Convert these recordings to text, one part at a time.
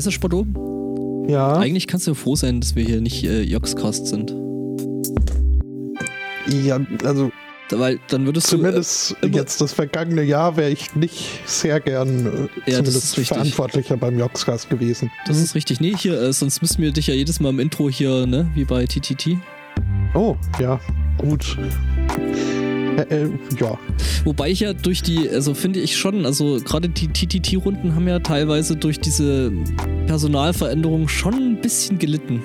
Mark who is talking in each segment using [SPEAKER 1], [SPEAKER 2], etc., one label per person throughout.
[SPEAKER 1] Weißt du, Spotto?
[SPEAKER 2] Ja.
[SPEAKER 1] Eigentlich kannst du ja froh sein, dass wir hier nicht äh, Joxcast sind.
[SPEAKER 2] Ja, also
[SPEAKER 1] Weil dann würdest du.
[SPEAKER 2] zumindest
[SPEAKER 1] immer-
[SPEAKER 2] jetzt das vergangene Jahr wäre ich nicht sehr gern äh,
[SPEAKER 1] das
[SPEAKER 2] zumindest verantwortlicher beim Joxcast gewesen.
[SPEAKER 1] Äh, das ist richtig. Nee, hier, äh, sonst müssten wir dich ja jedes Mal im Intro hier, ne, wie bei TTT.
[SPEAKER 2] Oh, ja, gut. Äh, äh, ja.
[SPEAKER 1] Wobei ich ja durch die, also finde ich schon, also gerade die TTT-Runden haben ja teilweise durch diese Personalveränderung schon ein bisschen gelitten.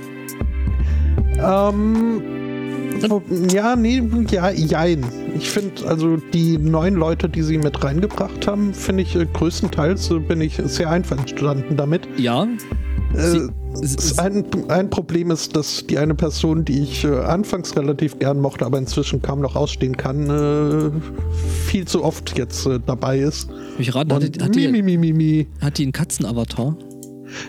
[SPEAKER 2] Ähm, ja, nee, ja, jein. Ich finde, also die neuen Leute, die sie mit reingebracht haben, finde ich äh, größtenteils äh, bin ich sehr einverstanden damit.
[SPEAKER 1] Ja.
[SPEAKER 2] Äh,
[SPEAKER 1] Sie-
[SPEAKER 2] es- ein, ein Problem ist, dass die eine Person, die ich äh, anfangs relativ gern mochte, aber inzwischen kaum noch ausstehen kann, äh, viel zu oft jetzt äh, dabei ist.
[SPEAKER 1] Ich raten, hat, die- hat, die,
[SPEAKER 2] mi, mi, mi.
[SPEAKER 1] hat die einen Katzenavatar?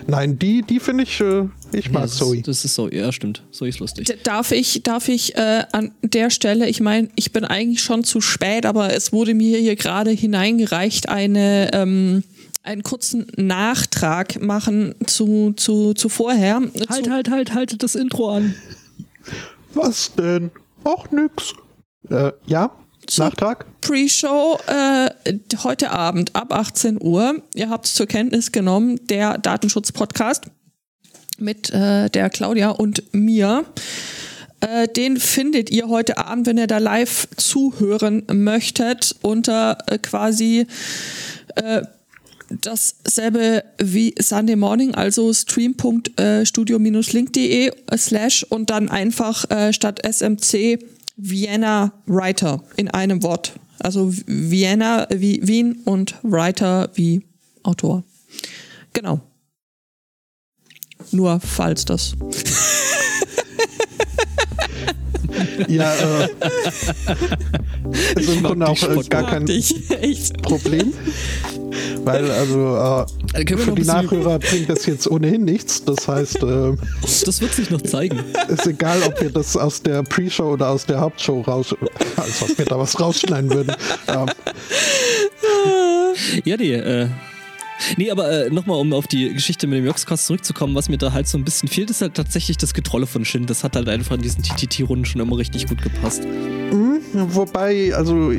[SPEAKER 2] Nein, die, die finde ich, äh, ich mag
[SPEAKER 1] das,
[SPEAKER 2] Zoe.
[SPEAKER 1] Ist, das ist so, ja, stimmt. Zoe ist lustig.
[SPEAKER 3] D- Darf ich, darf ich äh, an der Stelle, ich meine, ich bin eigentlich schon zu spät, aber es wurde mir hier gerade hineingereicht, eine, ähm, einen kurzen Nachtrag machen zu, zu, zu vorher.
[SPEAKER 1] Halt,
[SPEAKER 3] zu,
[SPEAKER 1] halt, halt, haltet das Intro an.
[SPEAKER 2] Was denn? Auch nix. Äh, ja? Nachtrag?
[SPEAKER 3] Pre-Show äh, heute Abend ab 18 Uhr. Ihr habt es zur Kenntnis genommen, der Datenschutz-Podcast mit äh, der Claudia und mir. Äh, den findet ihr heute Abend, wenn ihr da live zuhören möchtet, unter äh, quasi äh, dasselbe wie Sunday Morning, also stream.studio-link.de slash und dann einfach äh, statt SMC Vienna Writer in einem Wort. Also Vienna wie Wien und Writer wie Autor. Genau. Nur falls das.
[SPEAKER 2] Ja, äh, ist im Grunde auch äh, gar kein. Problem. Weil, also, äh,
[SPEAKER 1] wir
[SPEAKER 2] für die Nachhörer bringt das jetzt ohnehin nichts. Das heißt, äh,
[SPEAKER 1] Das wird sich noch zeigen.
[SPEAKER 2] ist egal, ob wir das aus der Pre-Show oder aus der Hauptshow raus... Als ob wir da was rausschneiden würden. Ähm,
[SPEAKER 1] Ja, nee, äh. Nee, aber äh, nochmal, um auf die Geschichte mit dem Joxcast zurückzukommen, was mir da halt so ein bisschen fehlt, ist halt tatsächlich das Getrolle von Shin. Das hat halt einfach in diesen TTT-Runden schon immer richtig gut gepasst.
[SPEAKER 2] wobei, also...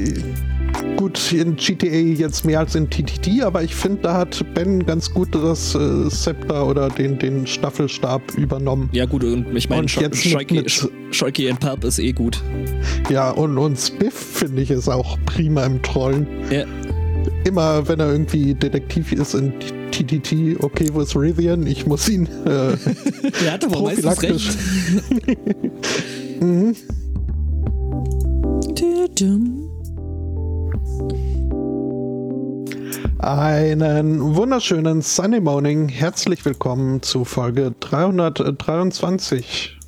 [SPEAKER 2] Gut, in GTA jetzt mehr als in TTT, aber ich finde, da hat Ben ganz gut das äh, Scepter oder den, den Staffelstab übernommen.
[SPEAKER 1] Ja, gut, und ich meine, Schalke and Pulp ist eh gut.
[SPEAKER 2] Ja, und, und Spiff finde ich ist auch prima im Trollen.
[SPEAKER 1] Ja,
[SPEAKER 2] Immer wenn er irgendwie Detektiv ist in TTT, okay, wo ist Rivian? Ich muss ihn äh,
[SPEAKER 1] der hat aber meistens recht.
[SPEAKER 2] Einen wunderschönen Sunday Morning. Herzlich willkommen zu Folge 323.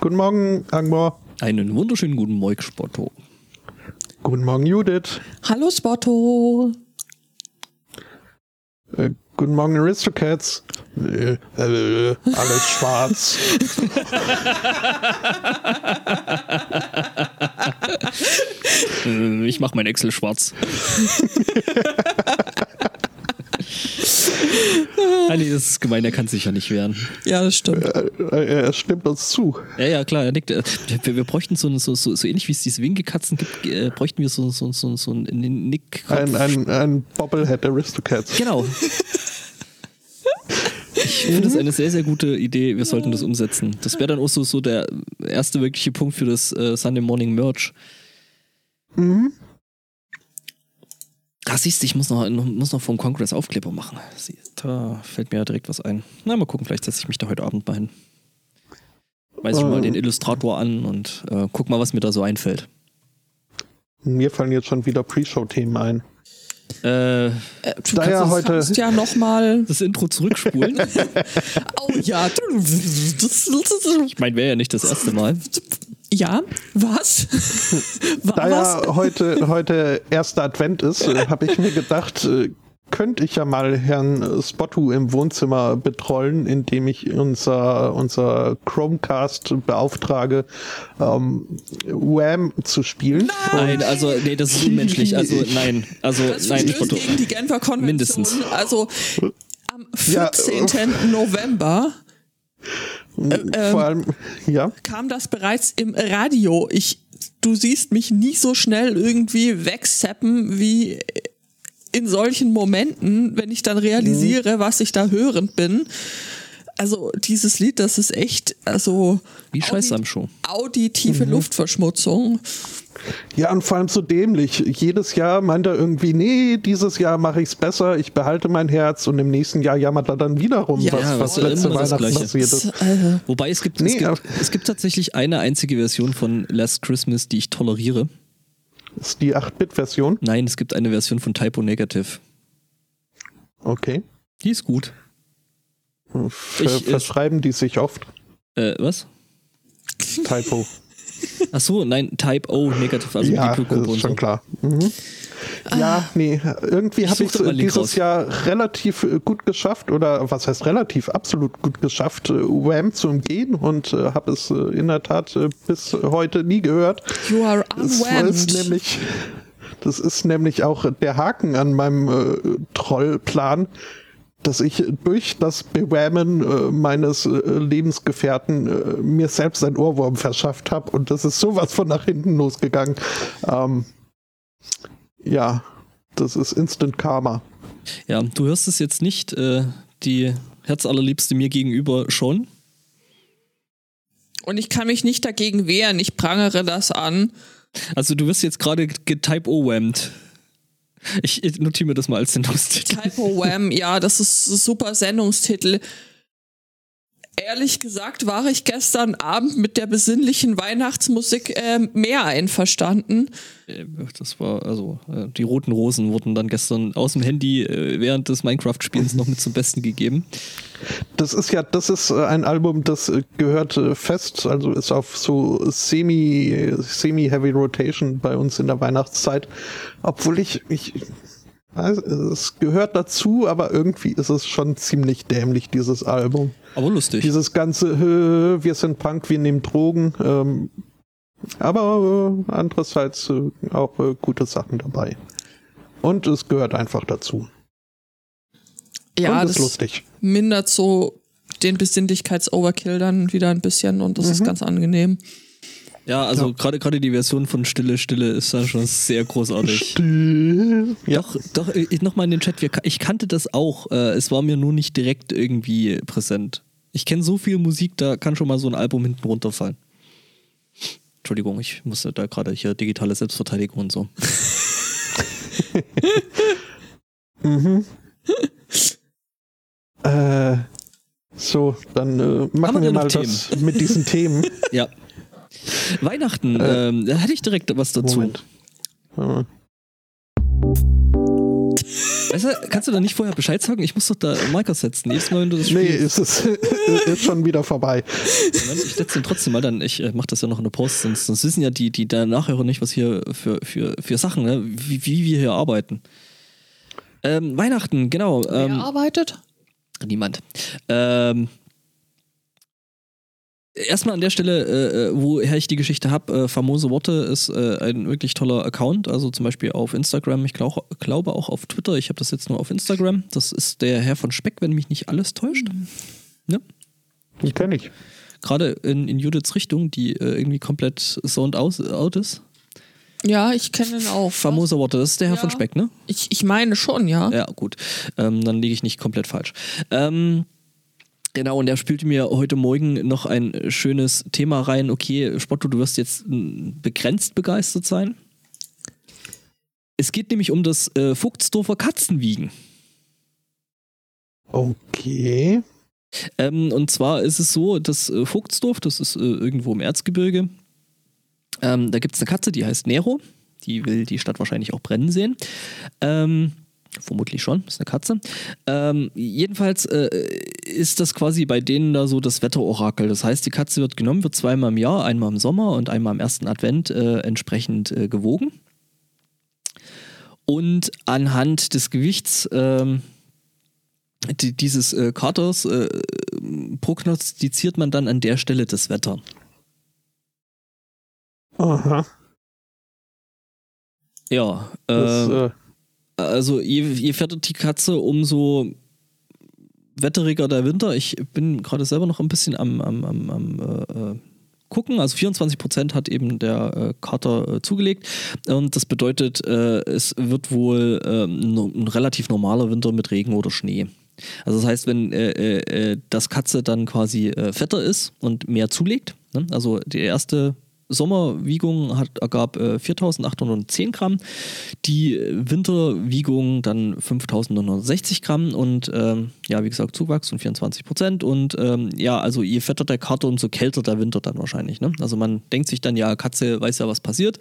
[SPEAKER 2] Guten Morgen, Agbor.
[SPEAKER 1] Einen wunderschönen guten Morgen, Spotto.
[SPEAKER 2] Guten Morgen, Judith.
[SPEAKER 3] Hallo Spotto.
[SPEAKER 2] Äh, guten Morgen, Aristocats. Äh, äh, alles schwarz.
[SPEAKER 1] Äh, ich mach mein Excel schwarz. ah, nee, das ist gemein, er kann sich ja nicht wehren.
[SPEAKER 3] Ja, das stimmt.
[SPEAKER 2] Äh, er stimmt uns zu.
[SPEAKER 1] Ja, ja, klar, er nickt. Äh, Wir, wir bräuchten so, so, so, so ähnlich wie es diese Winkekatzen gibt, äh, bräuchten wir so, so, so, so einen Nick.
[SPEAKER 2] Ein, ein, ein Bobblehead Aristocats.
[SPEAKER 1] Genau. Ich finde das eine sehr, sehr gute Idee. Wir sollten das umsetzen. Das wäre dann auch so, so der erste wirkliche Punkt für das äh, Sunday Morning Merch.
[SPEAKER 2] Mhm.
[SPEAKER 1] Ah, siehst du, ich muss noch, muss noch vom Congress Aufkleber machen. Da fällt mir ja direkt was ein. Na, mal gucken, vielleicht setze ich mich da heute Abend mal hin. Weiß ich mal
[SPEAKER 2] Ähm.
[SPEAKER 1] den Illustrator an und äh, guck mal, was mir da so einfällt.
[SPEAKER 2] Mir fallen jetzt schon wieder Pre-Show-Themen ein.
[SPEAKER 1] Äh,
[SPEAKER 3] Äh, du
[SPEAKER 2] Da ja
[SPEAKER 3] kannst,
[SPEAKER 2] heute-
[SPEAKER 3] kannst ja noch mal.
[SPEAKER 1] das Intro zurückspulen.
[SPEAKER 3] Oh ja.
[SPEAKER 1] ich meine, wäre ja nicht das erste Mal.
[SPEAKER 3] Ja, was? War
[SPEAKER 2] Da
[SPEAKER 3] was?
[SPEAKER 2] ja heute, heute erster Advent ist, äh, habe ich mir gedacht, äh, könnte ich ja mal Herrn Spottu im Wohnzimmer betrollen, indem ich unser, unser Chromecast beauftrage, ähm, Wham zu spielen.
[SPEAKER 1] Nein, also nee, das ist unmenschlich. Also nein, also
[SPEAKER 3] Das
[SPEAKER 1] nein, Spotto.
[SPEAKER 3] gegen die Genfer Konvention.
[SPEAKER 1] Mindestens.
[SPEAKER 3] Also am
[SPEAKER 2] Ja,
[SPEAKER 3] 14. November ähm,
[SPEAKER 2] Vor allem, ja.
[SPEAKER 3] kam das bereits im Radio. Ich, du siehst mich nie so schnell irgendwie wegzappen wie in solchen Momenten, wenn ich dann realisiere, was ich da hörend bin. Also dieses Lied, das ist echt, also
[SPEAKER 1] Wie scheiße am Show.
[SPEAKER 3] auditive Luftverschmutzung.
[SPEAKER 2] Ja, und vor allem so dämlich. Jedes Jahr meint er irgendwie, nee, dieses Jahr mache ich es besser, ich behalte mein Herz und im nächsten Jahr jammert er dann wieder rum,
[SPEAKER 3] Ja,
[SPEAKER 2] was,
[SPEAKER 1] ja,
[SPEAKER 2] was letzte Weihnachten passiert ist.
[SPEAKER 3] Also,
[SPEAKER 1] Wobei es gibt,
[SPEAKER 2] Nee,
[SPEAKER 1] es, gibt es gibt tatsächlich eine einzige Version von Last Christmas, die ich toleriere.
[SPEAKER 2] Ist die 8-Bit-Version.
[SPEAKER 1] Nein, es gibt eine Version von Typo Negative.
[SPEAKER 2] Okay.
[SPEAKER 1] Die ist gut.
[SPEAKER 2] Ver
[SPEAKER 1] Ich, äh,
[SPEAKER 2] verschreiben die sich oft.
[SPEAKER 1] Äh, was?
[SPEAKER 2] Typo.
[SPEAKER 1] Ach so, nein, Type O Negative, also
[SPEAKER 2] ja,
[SPEAKER 1] die
[SPEAKER 2] das ist schon
[SPEAKER 1] so.
[SPEAKER 2] klar. Mhm. Ja, nee, irgendwie habe ich
[SPEAKER 1] Link
[SPEAKER 2] dieses
[SPEAKER 1] raus.
[SPEAKER 2] Jahr relativ äh, gut geschafft, oder was heißt relativ, absolut gut geschafft, äh, Wham zu umgehen und äh, habe es äh, in der Tat äh, bis heute nie gehört.
[SPEAKER 3] you are
[SPEAKER 2] Das ist
[SPEAKER 3] unwhammed.
[SPEAKER 2] nämlich, das ist nämlich auch der Haken an meinem äh, Trollplan, dass ich durch das Bewammen äh, meines äh, Lebensgefährten äh, mir selbst ein Ohrwurm verschafft habe und das ist sowas von nach hinten losgegangen. Ähm, ja, das ist Instant Karma.
[SPEAKER 1] Ja, du hörst es jetzt nicht, äh, die Herzallerliebste mir gegenüber schon.
[SPEAKER 3] Und ich kann mich nicht dagegen wehren. Ich prangere das an.
[SPEAKER 1] Also du wirst jetzt gerade getype o whammed Ich notiere mir das mal als Sendungstitel.
[SPEAKER 3] Typo Wham, ja, das ist ein super Sendungstitel. Ehrlich gesagt war ich gestern Abend mit der besinnlichen Weihnachtsmusik ähm, mehr einverstanden.
[SPEAKER 1] Äh, Das war, also, äh, die roten Rosen wurden dann gestern aus dem Handy äh, während des Minecraft-Spielens noch mit zum Besten gegeben.
[SPEAKER 2] Das ist ja, das ist äh, ein Album, das äh, gehört äh, fest, also ist auf so semi, semi-heavy Rotation bei uns in der Weihnachtszeit. Obwohl ich, ich, es gehört dazu, aber irgendwie ist es schon ziemlich dämlich, dieses Album.
[SPEAKER 1] Aber lustig.
[SPEAKER 2] Dieses ganze, wir sind Punk, wir nehmen Drogen, ähm, aber äh, andererseits äh, auch äh, gute Sachen dabei. Und es gehört einfach dazu.
[SPEAKER 3] Ja,
[SPEAKER 2] Und ist
[SPEAKER 3] das
[SPEAKER 2] lustig.
[SPEAKER 3] mindert so den Besinnlichkeits-Overkill dann wieder ein bisschen und das ist ganz angenehm.
[SPEAKER 1] Ja, also
[SPEAKER 2] Ja.
[SPEAKER 1] gerade gerade die Version von Stille, Stille ist da schon sehr großartig.
[SPEAKER 2] Still. Ja.
[SPEAKER 1] Doch, doch, nochmal in den Chat, wir, ich kannte das auch, äh, es war mir nur nicht direkt irgendwie präsent. Ich kenne so viel Musik, da kann schon mal so ein Album hinten runterfallen. Entschuldigung, ich musste da gerade hier digitale Selbstverteidigung und so.
[SPEAKER 2] Mhm. äh, so, dann äh,
[SPEAKER 1] wir
[SPEAKER 2] machen wir
[SPEAKER 1] noch
[SPEAKER 2] mal was mit diesen Themen.
[SPEAKER 1] Ja. Weihnachten,
[SPEAKER 2] Äh,
[SPEAKER 1] ähm, da hätte ich direkt was dazu.
[SPEAKER 2] Moment.
[SPEAKER 1] Weißt du, kannst du da nicht vorher Bescheid sagen? Ich muss doch da Marker setzen. Jedes Mal, wenn du das
[SPEAKER 2] nee,
[SPEAKER 1] spielst.
[SPEAKER 2] ist es ist schon wieder vorbei.
[SPEAKER 1] Moment, ich setze den trotzdem mal dann. Ich äh, mache das ja noch in der Post, sonst, sonst wissen ja die, die da nachhören nicht, was hier für, für, für Sachen, ne? wie, wie wir hier arbeiten. Ähm, Weihnachten, genau.
[SPEAKER 3] Wer
[SPEAKER 1] Ähm,
[SPEAKER 3] arbeitet?
[SPEAKER 1] niemand. Ähm, Erstmal an der Stelle, äh, äh, woher ich die Geschichte habe, äh, famose Worte ist äh, ein wirklich toller Account, also zum Beispiel auf Instagram, ich glaub, glaube auch auf Twitter, ich habe das jetzt nur auf Instagram, das ist der Herr von Speck, wenn mich nicht alles täuscht. Ja,
[SPEAKER 2] Die kenne ich.
[SPEAKER 1] gerade in, in Judiths Richtung, die äh, irgendwie komplett zoned aus, out ist.
[SPEAKER 3] Ja, ich kenne ihn auch.
[SPEAKER 1] Famose Worte, das ist der Herr
[SPEAKER 3] Ja.
[SPEAKER 1] von Speck, ne?
[SPEAKER 3] Ich, ich meine schon, ja.
[SPEAKER 1] Ja, gut. Ähm, dann liege ich nicht komplett falsch. Ähm, genau, und er spielte mir heute Morgen noch ein schönes Thema rein. Okay, Spotto, du wirst jetzt mm, begrenzt begeistert sein. Es geht nämlich um das äh, Vogtsdorfer Katzenwiegen.
[SPEAKER 2] Okay.
[SPEAKER 1] Ähm, und zwar ist es so, dass äh, Vogtsdorf, das ist äh, irgendwo im Erzgebirge, ähm, da gibt es eine Katze, die heißt Nero. Die will die Stadt wahrscheinlich auch brennen sehen. Ähm, vermutlich schon, ist eine Katze. Ähm, jedenfalls äh, ist das quasi bei denen da so das Wetterorakel. Das heißt, die Katze wird genommen, wird zweimal im Jahr, einmal im Sommer und einmal am ersten Advent äh, entsprechend äh, gewogen. Und anhand des Gewichts ähm, die, dieses äh, Katers äh, prognostiziert man dann an der Stelle das Wetter.
[SPEAKER 2] Aha.
[SPEAKER 1] Ja, äh,
[SPEAKER 2] Das, äh,
[SPEAKER 1] also je, je fetter die Katze, umso wetteriger der Winter. Ich bin gerade selber noch ein bisschen am, am, am, am äh, äh, gucken. Also 24 Prozent hat eben der äh, Kater äh, zugelegt. Und das bedeutet, äh, es wird wohl ähm, no, ein relativ normaler Winter mit Regen oder Schnee. Also das heißt, wenn äh, das Katze dann quasi fetter ist und mehr zulegt, ne? also die erste Sommerwiegung hat, ergab äh, 4.810 Gramm, die Winterwiegung dann 5.960 Gramm und ähm, ja, wie gesagt, Zuwachs von 24 Prozent und ähm, ja, also je fetter der Kater, umso kälter der Winter dann wahrscheinlich. Ne? Also man denkt sich dann, ja, Katze weiß ja, was passiert.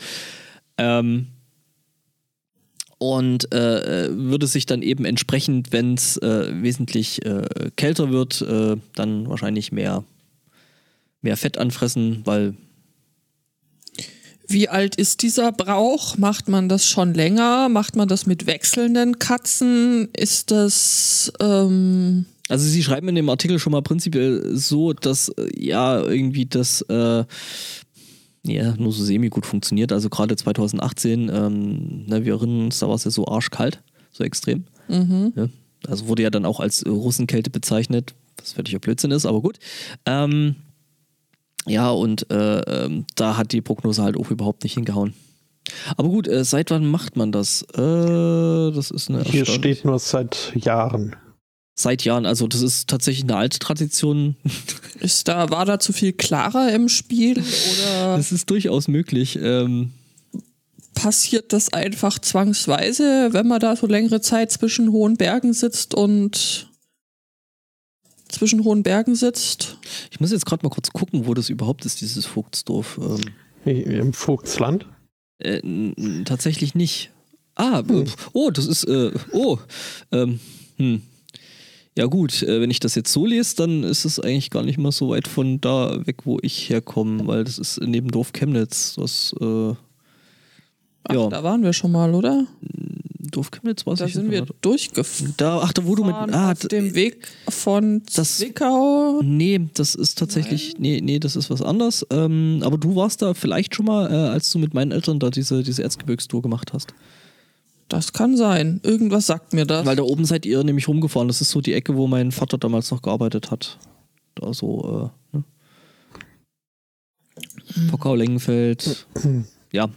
[SPEAKER 1] Ähm, und äh, würde sich dann eben entsprechend, wenn es äh, wesentlich äh, kälter wird, äh, dann wahrscheinlich mehr, mehr Fett anfressen, weil
[SPEAKER 3] Wie alt ist dieser Brauch? Macht man das schon länger? Macht man das mit wechselnden Katzen? Ist das ähm,
[SPEAKER 1] Also sie schreiben in dem Artikel schon mal prinzipiell so, dass äh, ja irgendwie das äh, ja, nur so semi gut funktioniert. Also gerade 2018, ähm, ne, wir erinnern uns, da war es ja so arschkalt, so extrem. Ja, also wurde ja dann auch als Russenkälte bezeichnet, was völliger Blödsinn ist, aber gut. Ähm, ja, und äh, ähm, da hat die Prognose halt auch überhaupt nicht hingehauen. Aber gut, äh, seit wann macht man das? Äh, das ist eine
[SPEAKER 2] hier steht nur seit Jahren.
[SPEAKER 1] Seit Jahren, also das ist tatsächlich eine alte Tradition.
[SPEAKER 3] ist da war da zu viel klarer im Spiel oder
[SPEAKER 1] Das ist durchaus möglich. Ähm,
[SPEAKER 3] passiert das einfach zwangsweise, wenn man da so längere Zeit zwischen hohen Bergen sitzt und zwischen hohen Bergen sitzt?
[SPEAKER 1] ich muss jetzt gerade mal kurz gucken, wo das überhaupt ist, dieses Vogtsdorf. Ähm,
[SPEAKER 2] Im Vogtsland.
[SPEAKER 1] äh, tatsächlich nicht. Ah,
[SPEAKER 2] Hm.
[SPEAKER 1] oh, das ist, äh, oh, ähm, hm. Ja gut, äh, wenn ich das jetzt so lese, dann ist es eigentlich gar nicht mal so weit von da weg, wo ich herkomme, weil das ist neben Dorf Chemnitz. Das, äh,
[SPEAKER 3] Ach,
[SPEAKER 1] Ja.
[SPEAKER 3] da waren wir schon mal, oder?
[SPEAKER 1] Dorf Chemnitz war
[SPEAKER 3] Da
[SPEAKER 1] ich
[SPEAKER 3] sind wir durchgefahren
[SPEAKER 1] Da, ach, da wo du mit, ah,
[SPEAKER 3] auf dem Weg von
[SPEAKER 1] das-
[SPEAKER 3] Zwickau.
[SPEAKER 1] Nee, das ist tatsächlich, nee, nee, das ist was anderes. Ähm, aber du warst da vielleicht schon mal, äh, als du mit meinen Eltern da diese, diese Erzgebirgstour gemacht hast.
[SPEAKER 3] Das kann sein. Irgendwas sagt mir das.
[SPEAKER 1] Weil da oben seid ihr nämlich rumgefahren. Das ist so die Ecke, wo mein Vater damals noch gearbeitet hat. Da so, äh, ne? Pockau, Lengenfeld. Ja,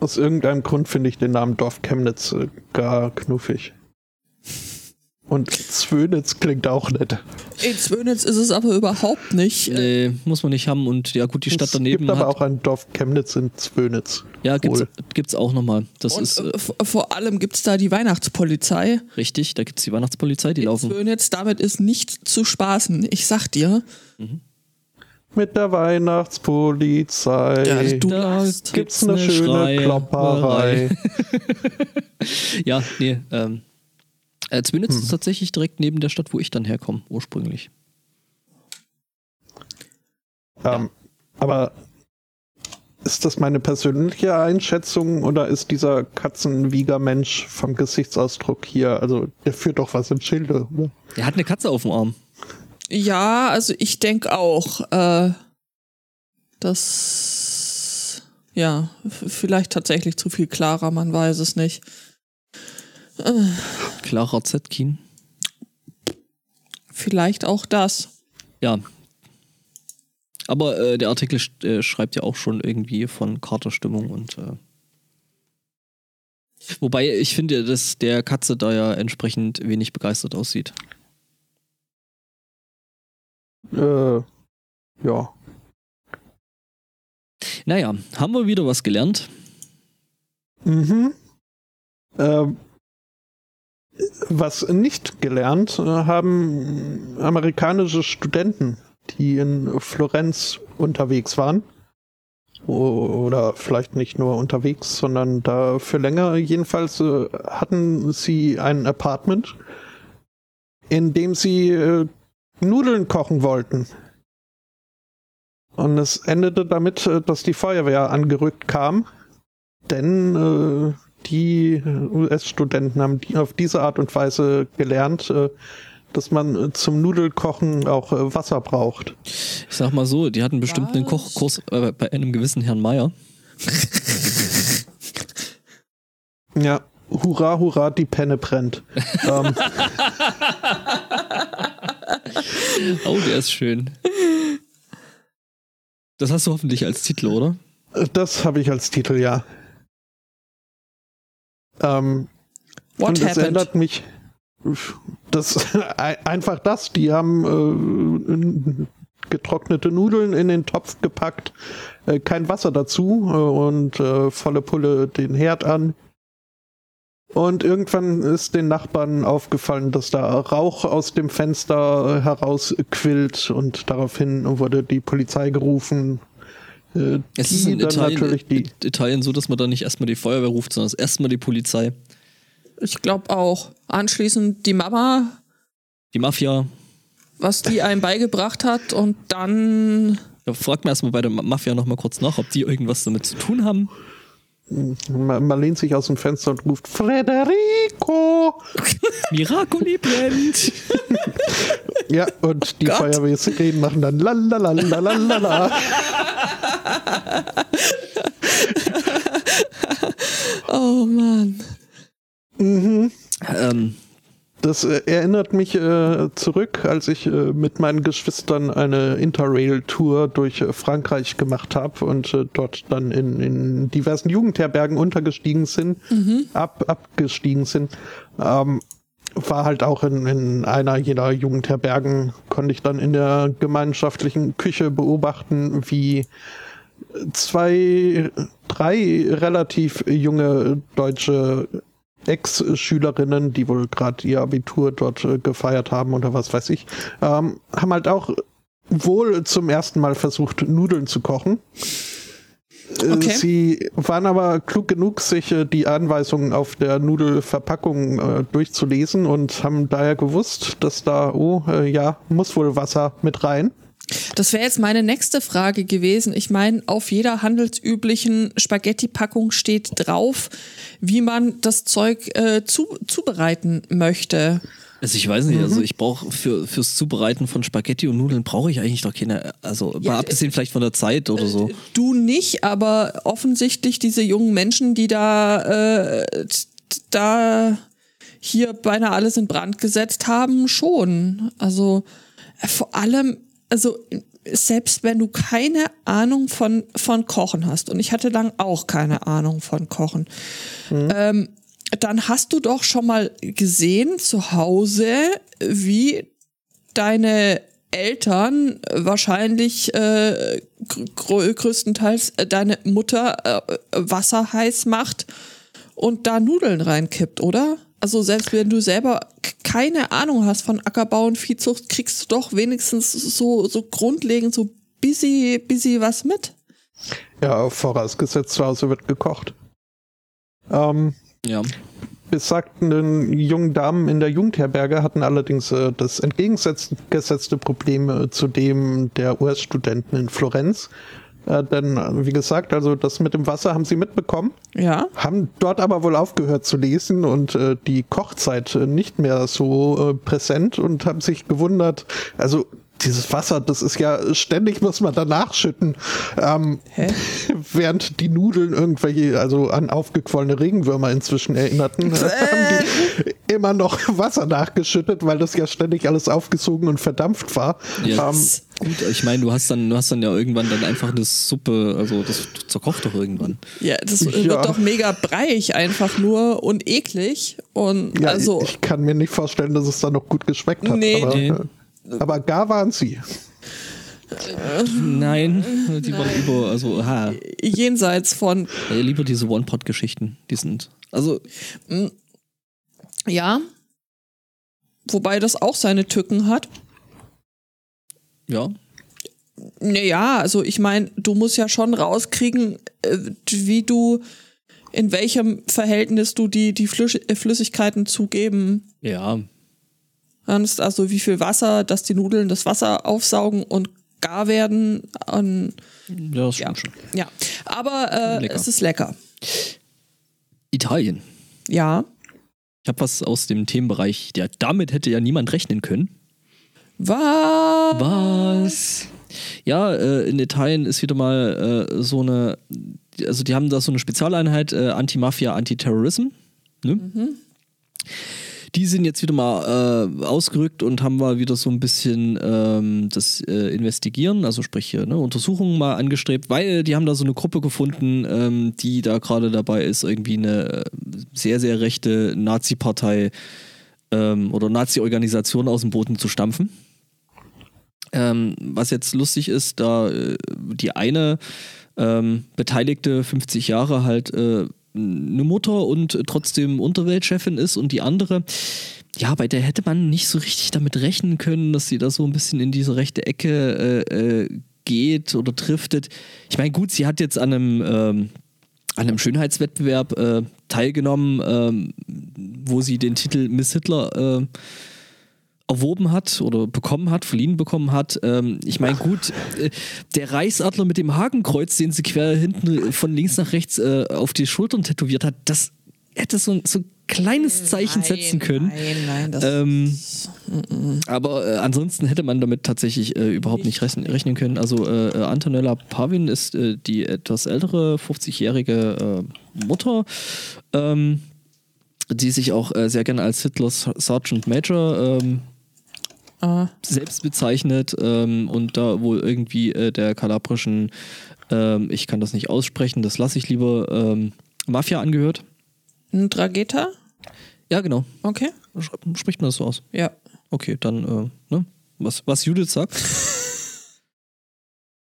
[SPEAKER 2] Aus irgendeinem Grund finde ich den Namen Dorf Chemnitz äh, gar knuffig. Und Zwönitz klingt auch nett.
[SPEAKER 3] In Zwönitz ist es aber überhaupt nicht.
[SPEAKER 1] äh, muss man nicht haben. Und ja, gut, die Stadt
[SPEAKER 2] es
[SPEAKER 1] daneben
[SPEAKER 2] gibt aber
[SPEAKER 1] hat.
[SPEAKER 2] auch ein Dorf Chemnitz in Zwönitz.
[SPEAKER 1] ja, gibt's,
[SPEAKER 2] wohl.
[SPEAKER 1] gibt's auch nochmal. Das
[SPEAKER 3] Und
[SPEAKER 1] ist
[SPEAKER 3] äh,
[SPEAKER 1] äh,
[SPEAKER 3] vor allem gibt es da die Weihnachtspolizei.
[SPEAKER 1] richtig. Da gibt's die Weihnachtspolizei, die
[SPEAKER 3] In
[SPEAKER 1] laufen.
[SPEAKER 3] Zwönitz, damit ist nicht zu spaßen. Ich sag dir.
[SPEAKER 2] Mit der Weihnachtspolizei
[SPEAKER 3] Ja, du
[SPEAKER 1] Da
[SPEAKER 3] lachst.
[SPEAKER 2] gibt's eine schöne
[SPEAKER 1] Schreierei.
[SPEAKER 2] Klopperei.
[SPEAKER 1] Ja, nee, ähm. Äh, Zwinitz
[SPEAKER 2] Hm.
[SPEAKER 1] ist tatsächlich direkt neben der Stadt, wo ich dann herkomme, ursprünglich.
[SPEAKER 2] ähm, aber ist das meine persönliche Einschätzung oder ist dieser Katzenwiegermensch vom Gesichtsausdruck hier, also der führt doch was im Schilde, oder?
[SPEAKER 1] Er hat eine Katze auf dem Arm.
[SPEAKER 3] Ja, also ich denke auch, äh, dass ja, vielleicht tatsächlich zu viel klarer, man weiß es nicht.
[SPEAKER 1] Clara Zetkin.
[SPEAKER 3] Vielleicht auch das.
[SPEAKER 1] Ja. Aber äh, der Artikel sch äh, schreibt ja auch schon irgendwie von Katerstimmung und. Äh Wobei ich finde, dass der Katze da ja entsprechend wenig begeistert aussieht.
[SPEAKER 2] Äh, ja.
[SPEAKER 1] Naja, haben wir wieder was gelernt.
[SPEAKER 2] Mhm. Ähm, was nicht gelernt äh, haben amerikanische Studenten, die in Florenz unterwegs waren. Oder vielleicht nicht nur unterwegs, sondern da für länger. Jedenfalls äh, hatten sie ein Apartment, in dem sie äh, Nudeln kochen wollten. Und es endete damit, äh, dass die Feuerwehr angerückt kam, denn äh, die US-Studenten haben die auf diese Art und Weise gelernt, äh, dass man zum Nudelkochen auch äh, Wasser braucht.
[SPEAKER 1] Ich sag mal so, die hatten bestimmt einen
[SPEAKER 3] Was?
[SPEAKER 1] Kochkurs äh, bei einem gewissen Herrn Meier.
[SPEAKER 2] Ja, hurra, hurra, die Penne brennt. ähm,
[SPEAKER 1] Oh, der ist schön. Das hast du hoffentlich als Titel, oder?
[SPEAKER 2] das habe ich als Titel, ja. Ähm,
[SPEAKER 3] What
[SPEAKER 2] und das
[SPEAKER 3] happened?
[SPEAKER 2] erinnert mich. Das einfach das. Die haben äh, getrocknete Nudeln in den Topf gepackt, äh, kein Wasser dazu äh, und äh, volle Pulle den Herd an. Und irgendwann ist den Nachbarn aufgefallen, dass da Rauch aus dem Fenster herausquillt und daraufhin wurde die Polizei gerufen. Äh,
[SPEAKER 1] Es ist
[SPEAKER 2] die
[SPEAKER 1] in
[SPEAKER 2] dann
[SPEAKER 1] Italien,
[SPEAKER 2] natürlich die
[SPEAKER 1] in Italien so, dass man da nicht erstmal die Feuerwehr ruft, sondern erstmal die Polizei.
[SPEAKER 3] Ich glaube auch. Anschließend die Mama,
[SPEAKER 1] Die Mafia.
[SPEAKER 3] was die einem beigebracht hat und dann
[SPEAKER 1] Ja, fragt mir erstmal bei der Ma- Mafia nochmal kurz nach, ob die irgendwas damit zu tun haben.
[SPEAKER 2] Man, lehnt sich aus dem Fenster und ruft Frederico!
[SPEAKER 1] Miracoli brennt.
[SPEAKER 2] Ja, und die
[SPEAKER 3] Gott.
[SPEAKER 2] Feuerwehrsirenen machen dann lalalalalala.
[SPEAKER 3] Oh Mann.
[SPEAKER 1] ähm,
[SPEAKER 2] Das äh, erinnert mich äh, zurück, als ich äh, mit meinen Geschwistern eine Interrail-Tour durch äh, Frankreich gemacht habe und äh, dort dann in, in diversen Jugendherbergen untergestiegen sind, ab, abgestiegen sind. Ähm, war halt auch in, in einer jener Jugendherbergen, konnte ich dann in der gemeinschaftlichen Küche beobachten, wie zwei, drei relativ junge deutsche Ex-Schülerinnen, die wohl gerade ihr Abitur dort äh, gefeiert haben oder was weiß ich, ähm, haben halt auch wohl zum ersten Mal versucht, Nudeln zu kochen. Äh,
[SPEAKER 3] Okay.
[SPEAKER 2] Sie waren aber klug genug, sich äh, die Anweisungen auf der Nudelverpackung äh, durchzulesen und haben daher gewusst, dass da, oh äh, ja, muss wohl Wasser mit rein.
[SPEAKER 3] Das wäre jetzt meine nächste Frage gewesen. Ich meine, auf jeder handelsüblichen Spaghetti-Packung steht drauf, wie man das Zeug äh, zu, zubereiten möchte.
[SPEAKER 1] also ich weiß nicht, also ich brauche für, fürs Zubereiten von Spaghetti und Nudeln brauche ich eigentlich doch keine, also
[SPEAKER 3] Ja,
[SPEAKER 1] mal abgesehen vielleicht von der Zeit oder so.
[SPEAKER 3] Du nicht, aber offensichtlich diese jungen Menschen, die da, äh, da hier beinahe alles in Brand gesetzt haben, schon. Also äh, vor allem, also selbst wenn du keine Ahnung von, von Kochen hast, und ich hatte lang auch keine Ahnung von Kochen, ähm, dann hast du doch schon mal gesehen zu Hause, wie deine Eltern wahrscheinlich äh, gr größtenteils äh, deine Mutter äh, Wasser heiß macht und da Nudeln reinkippt, oder? Also selbst wenn du selber keine Ahnung hast von Ackerbau und Viehzucht, kriegst du doch wenigstens so, so grundlegend so busy, busy was mit.
[SPEAKER 2] Ja, vorausgesetzt zu Hause wird gekocht. Ähm,
[SPEAKER 1] Ja.
[SPEAKER 2] besagten jungen Damen in der Jugendherberge hatten allerdings äh, das entgegengesetzte Problem äh, zu dem der US-Studenten in Florenz. Äh, denn, äh, wie gesagt, also das mit dem Wasser haben sie mitbekommen,
[SPEAKER 3] Ja.
[SPEAKER 2] haben dort aber wohl aufgehört zu lesen und äh, die Kochzeit äh, nicht mehr so äh, präsent und haben sich gewundert, also dieses Wasser, das ist ja ständig muss man danach schütten. Ähm, während die Nudeln irgendwelche, also an aufgequollene Regenwürmer inzwischen erinnerten, äh, haben die immer noch Wasser nachgeschüttet, weil das ja ständig alles aufgesogen und verdampft war.
[SPEAKER 1] Ja.
[SPEAKER 2] Ähm,
[SPEAKER 1] Gut, ich meine, du hast dann, du hast dann ja irgendwann dann einfach eine Suppe, also das zerkocht doch irgendwann.
[SPEAKER 3] Ja, das
[SPEAKER 2] Ja.
[SPEAKER 3] wird doch mega breiig einfach nur und eklig. Und
[SPEAKER 2] ja,
[SPEAKER 3] also.
[SPEAKER 2] ich kann mir nicht vorstellen, dass es da noch gut geschmeckt hat.
[SPEAKER 3] Nee.
[SPEAKER 2] aber,
[SPEAKER 1] Nee.
[SPEAKER 2] Aber gar waren sie.
[SPEAKER 1] Nein, die waren über, also, ha,
[SPEAKER 3] jenseits von,
[SPEAKER 1] äh, lieber diese One-Pot-Geschichten, die sind, also,
[SPEAKER 3] ja, wobei das auch seine Tücken hat.
[SPEAKER 1] ja,
[SPEAKER 3] Naja, also ich meine, du musst ja schon rauskriegen, äh, wie du, in welchem Verhältnis du die, die äh, Flüssigkeiten zugeben
[SPEAKER 1] ja,
[SPEAKER 3] kannst. Also wie viel Wasser, dass die Nudeln das Wasser aufsaugen und gar werden. Und,
[SPEAKER 1] ja, das
[SPEAKER 3] ja.
[SPEAKER 1] stimmt schon.
[SPEAKER 3] ja, aber äh, es ist lecker.
[SPEAKER 1] Italien.
[SPEAKER 3] Ja.
[SPEAKER 1] Ich habe was aus dem Themenbereich. Ja, damit hätte ja niemand rechnen können.
[SPEAKER 3] Was?
[SPEAKER 1] Was? Ja, äh, in Italien ist wieder mal äh, so eine, also die haben da so eine Spezialeinheit äh, Anti-Mafia, Anti-Terrorism. Ne? Die sind jetzt wieder mal äh, ausgerückt und haben mal wieder so ein bisschen ähm, das äh, Investigieren, also sprich äh, ne, Untersuchungen mal angestrebt, weil die haben da so eine Gruppe gefunden, ähm, die da gerade dabei ist, irgendwie eine äh, sehr, sehr rechte Nazi-Partei ähm, oder Nazi-Organisation aus dem Boden zu stampfen. Ähm, was jetzt lustig ist, da äh, die eine ähm, Beteiligte 50 Jahre halt äh, eine Mutter und trotzdem Unterweltchefin ist und die andere, ja, bei der hätte man nicht so richtig damit rechnen können, dass sie da so ein bisschen in diese rechte Ecke äh, äh, geht oder driftet. Ich meine, gut, sie hat jetzt an einem, ähm, an einem Schönheitswettbewerb äh, teilgenommen, ähm, wo sie den Titel Miss Hitler äh, erworben hat oder bekommen hat, verliehen bekommen hat. Ähm, ich meine, gut, äh, der Reichsadler mit dem Hakenkreuz, den sie quer hinten von links nach rechts äh, auf die Schultern tätowiert hat, das hätte so, ein- so ein kleines Zeichen setzen können.
[SPEAKER 3] Nein, nein, das
[SPEAKER 1] Ähm, aber äh, ansonsten hätte man damit tatsächlich äh, überhaupt nicht rechnen, rechnen können. Also äh, äh, Antonella Pavin ist äh, die etwas ältere, 50-jährige äh, Mutter, ähm, die sich auch äh, sehr gerne als Hitlers Sergeant Major ähm,
[SPEAKER 3] Ah.
[SPEAKER 1] selbst bezeichnet ähm, und da wohl irgendwie äh, der kalabrischen, ähm, ich kann das nicht aussprechen, das lasse ich lieber, ähm, Mafia angehört.
[SPEAKER 3] ein Drageta?
[SPEAKER 1] Ja, genau.
[SPEAKER 3] Okay.
[SPEAKER 1] Spricht man das so aus?
[SPEAKER 3] Ja.
[SPEAKER 1] Okay, dann, äh, ne? Was, was Judith sagt.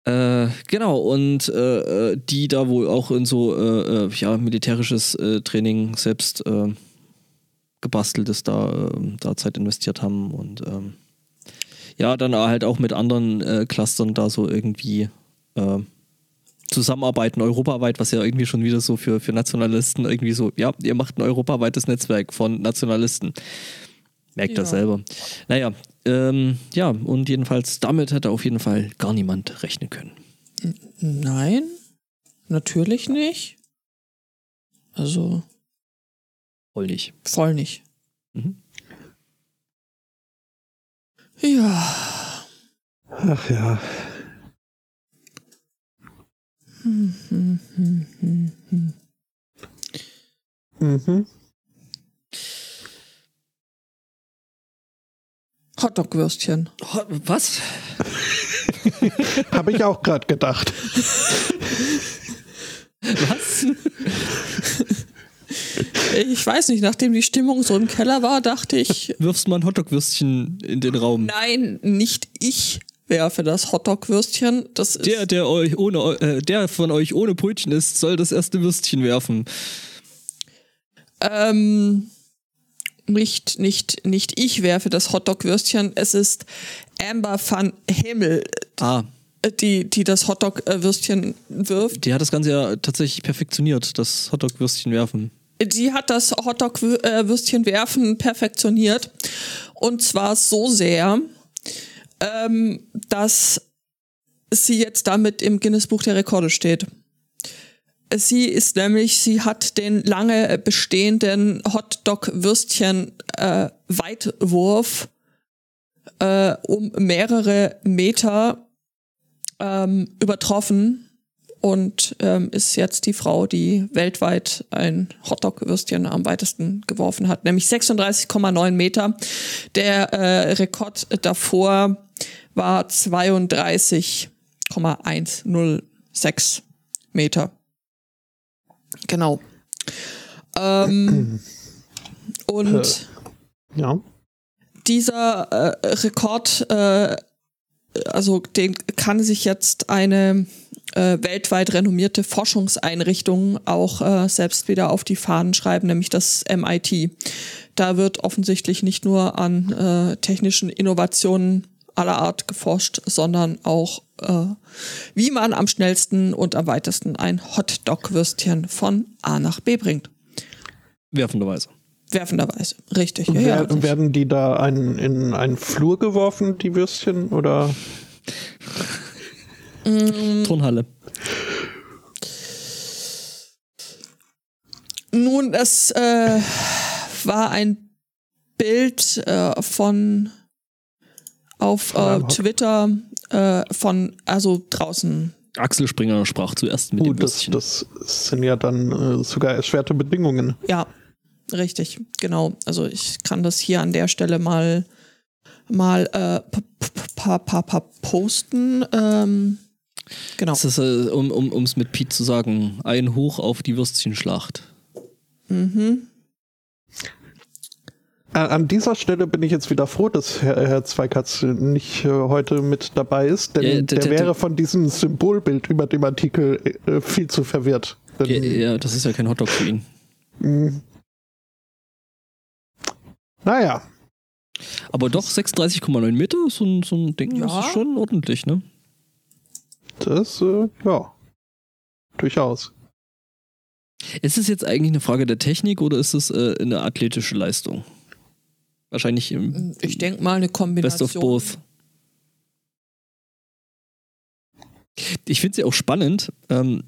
[SPEAKER 1] äh, genau, und äh, äh, die da wohl auch in so äh, äh, ja, militärisches äh, Training selbst äh, gebasteltes da, äh, da Zeit investiert haben und ähm, ja, dann halt auch mit anderen äh, Clustern da so irgendwie äh, zusammenarbeiten europaweit, was ja irgendwie schon wieder so für, für Nationalisten irgendwie so, ja, ihr macht ein europaweites Netzwerk von Nationalisten. Merkt das
[SPEAKER 3] Ja.
[SPEAKER 1] selber. Naja, ähm, ja, und jedenfalls damit hätte auf jeden Fall gar niemand rechnen können.
[SPEAKER 3] Nein, natürlich nicht. Also
[SPEAKER 1] Voll nicht.
[SPEAKER 3] voll nicht.
[SPEAKER 1] Mhm.
[SPEAKER 3] Ja.
[SPEAKER 2] Ach ja.
[SPEAKER 3] Hm, hm, hm, hm, hm.
[SPEAKER 2] Mhm.
[SPEAKER 3] Hotdog-Würstchen.
[SPEAKER 1] Was?
[SPEAKER 2] Habe ich auch gerade gedacht.
[SPEAKER 1] Was?
[SPEAKER 3] Ich weiß nicht, nachdem die Stimmung so im Keller war, dachte ich,
[SPEAKER 1] Wirfst mal ein Hotdog-Würstchen in den Raum.
[SPEAKER 3] nein, nicht ich werfe das Hotdog-Würstchen. Das ist
[SPEAKER 1] Der, der euch ohne, äh, der von euch ohne Brötchen ist, soll das erste Würstchen werfen.
[SPEAKER 3] Ähm, nicht, nicht, nicht ich werfe das Hotdog-Würstchen, es ist Amber van Hemel,
[SPEAKER 1] Ah,
[SPEAKER 3] äh, die, die das Hotdog-Würstchen wirft.
[SPEAKER 1] die hat das Ganze ja tatsächlich perfektioniert, das Hotdog-Würstchen werfen.
[SPEAKER 3] Die hat das Hotdog-Würstchen werfen perfektioniert. Und zwar so sehr, ähm, dass sie jetzt damit im Guinness-Buch der Rekorde steht. Sie ist nämlich, sie hat den lange bestehenden Hotdog-Würstchen-Weitwurf äh, um mehrere Meter ähm, übertroffen und ähm, ist jetzt die Frau, die weltweit ein Hotdog-Würstchen am weitesten geworfen hat, nämlich 36,9 Meter. Der äh, Rekord davor war 32,106 Meter. Genau. Ähm, und
[SPEAKER 2] Ja.
[SPEAKER 3] dieser äh, Rekord, äh, also den kann sich jetzt eine äh, weltweit renommierte Forschungseinrichtung auch äh, selbst wieder auf die Fahnen schreiben, nämlich das MIT. Da wird offensichtlich nicht nur an äh, technischen Innovationen aller Art geforscht, sondern auch, äh, wie man am schnellsten und am weitesten ein Hotdog-Würstchen von A nach B bringt.
[SPEAKER 1] Werfenderweise.
[SPEAKER 3] Werfenderweise. Richtig. Ja,
[SPEAKER 2] Wer,
[SPEAKER 3] ja,
[SPEAKER 2] werden die da ein, in einen Flur geworfen, die Würstchen? Oder?
[SPEAKER 1] Turnhalle.
[SPEAKER 3] Nun Nun, es äh, war ein Bild äh, von auf äh, Twitter äh, von, also draußen.
[SPEAKER 1] Axel Springer sprach zuerst mit
[SPEAKER 2] Gut,
[SPEAKER 1] dem
[SPEAKER 2] das,
[SPEAKER 1] Würstchen.
[SPEAKER 2] das sind ja dann äh, sogar erschwerte Bedingungen.
[SPEAKER 3] Ja, richtig, genau. Also ich kann das hier an der Stelle mal mal äh, p- p- pa, pa, pa, posten. Ähm, genau.
[SPEAKER 1] Das ist, äh, um es um, mit Pete zu sagen, ein Hoch auf die Würstchenschlacht.
[SPEAKER 3] Mhm.
[SPEAKER 2] An an dieser Stelle bin ich jetzt wieder froh, dass Herr, Herr Zweikatz nicht äh, heute mit dabei ist, denn
[SPEAKER 1] Ja,
[SPEAKER 2] der wäre von diesem Symbolbild über dem Artikel äh, viel zu verwirrt. Denn,
[SPEAKER 1] Ja, ja, das ist ja kein Hotdog für ihn.
[SPEAKER 2] mh, naja,
[SPEAKER 1] Aber doch 36,9 Meter, so ein, so ein Ding, das
[SPEAKER 3] Ja.
[SPEAKER 1] ist schon ordentlich, ne?
[SPEAKER 2] Das, äh, ja, durchaus.
[SPEAKER 1] Ist es jetzt eigentlich eine Frage der Technik oder ist es äh, eine athletische Leistung? Wahrscheinlich im
[SPEAKER 3] Ich denke mal eine
[SPEAKER 1] Best
[SPEAKER 3] Kombination.
[SPEAKER 1] of both. Ich finde es ja auch spannend, ähm,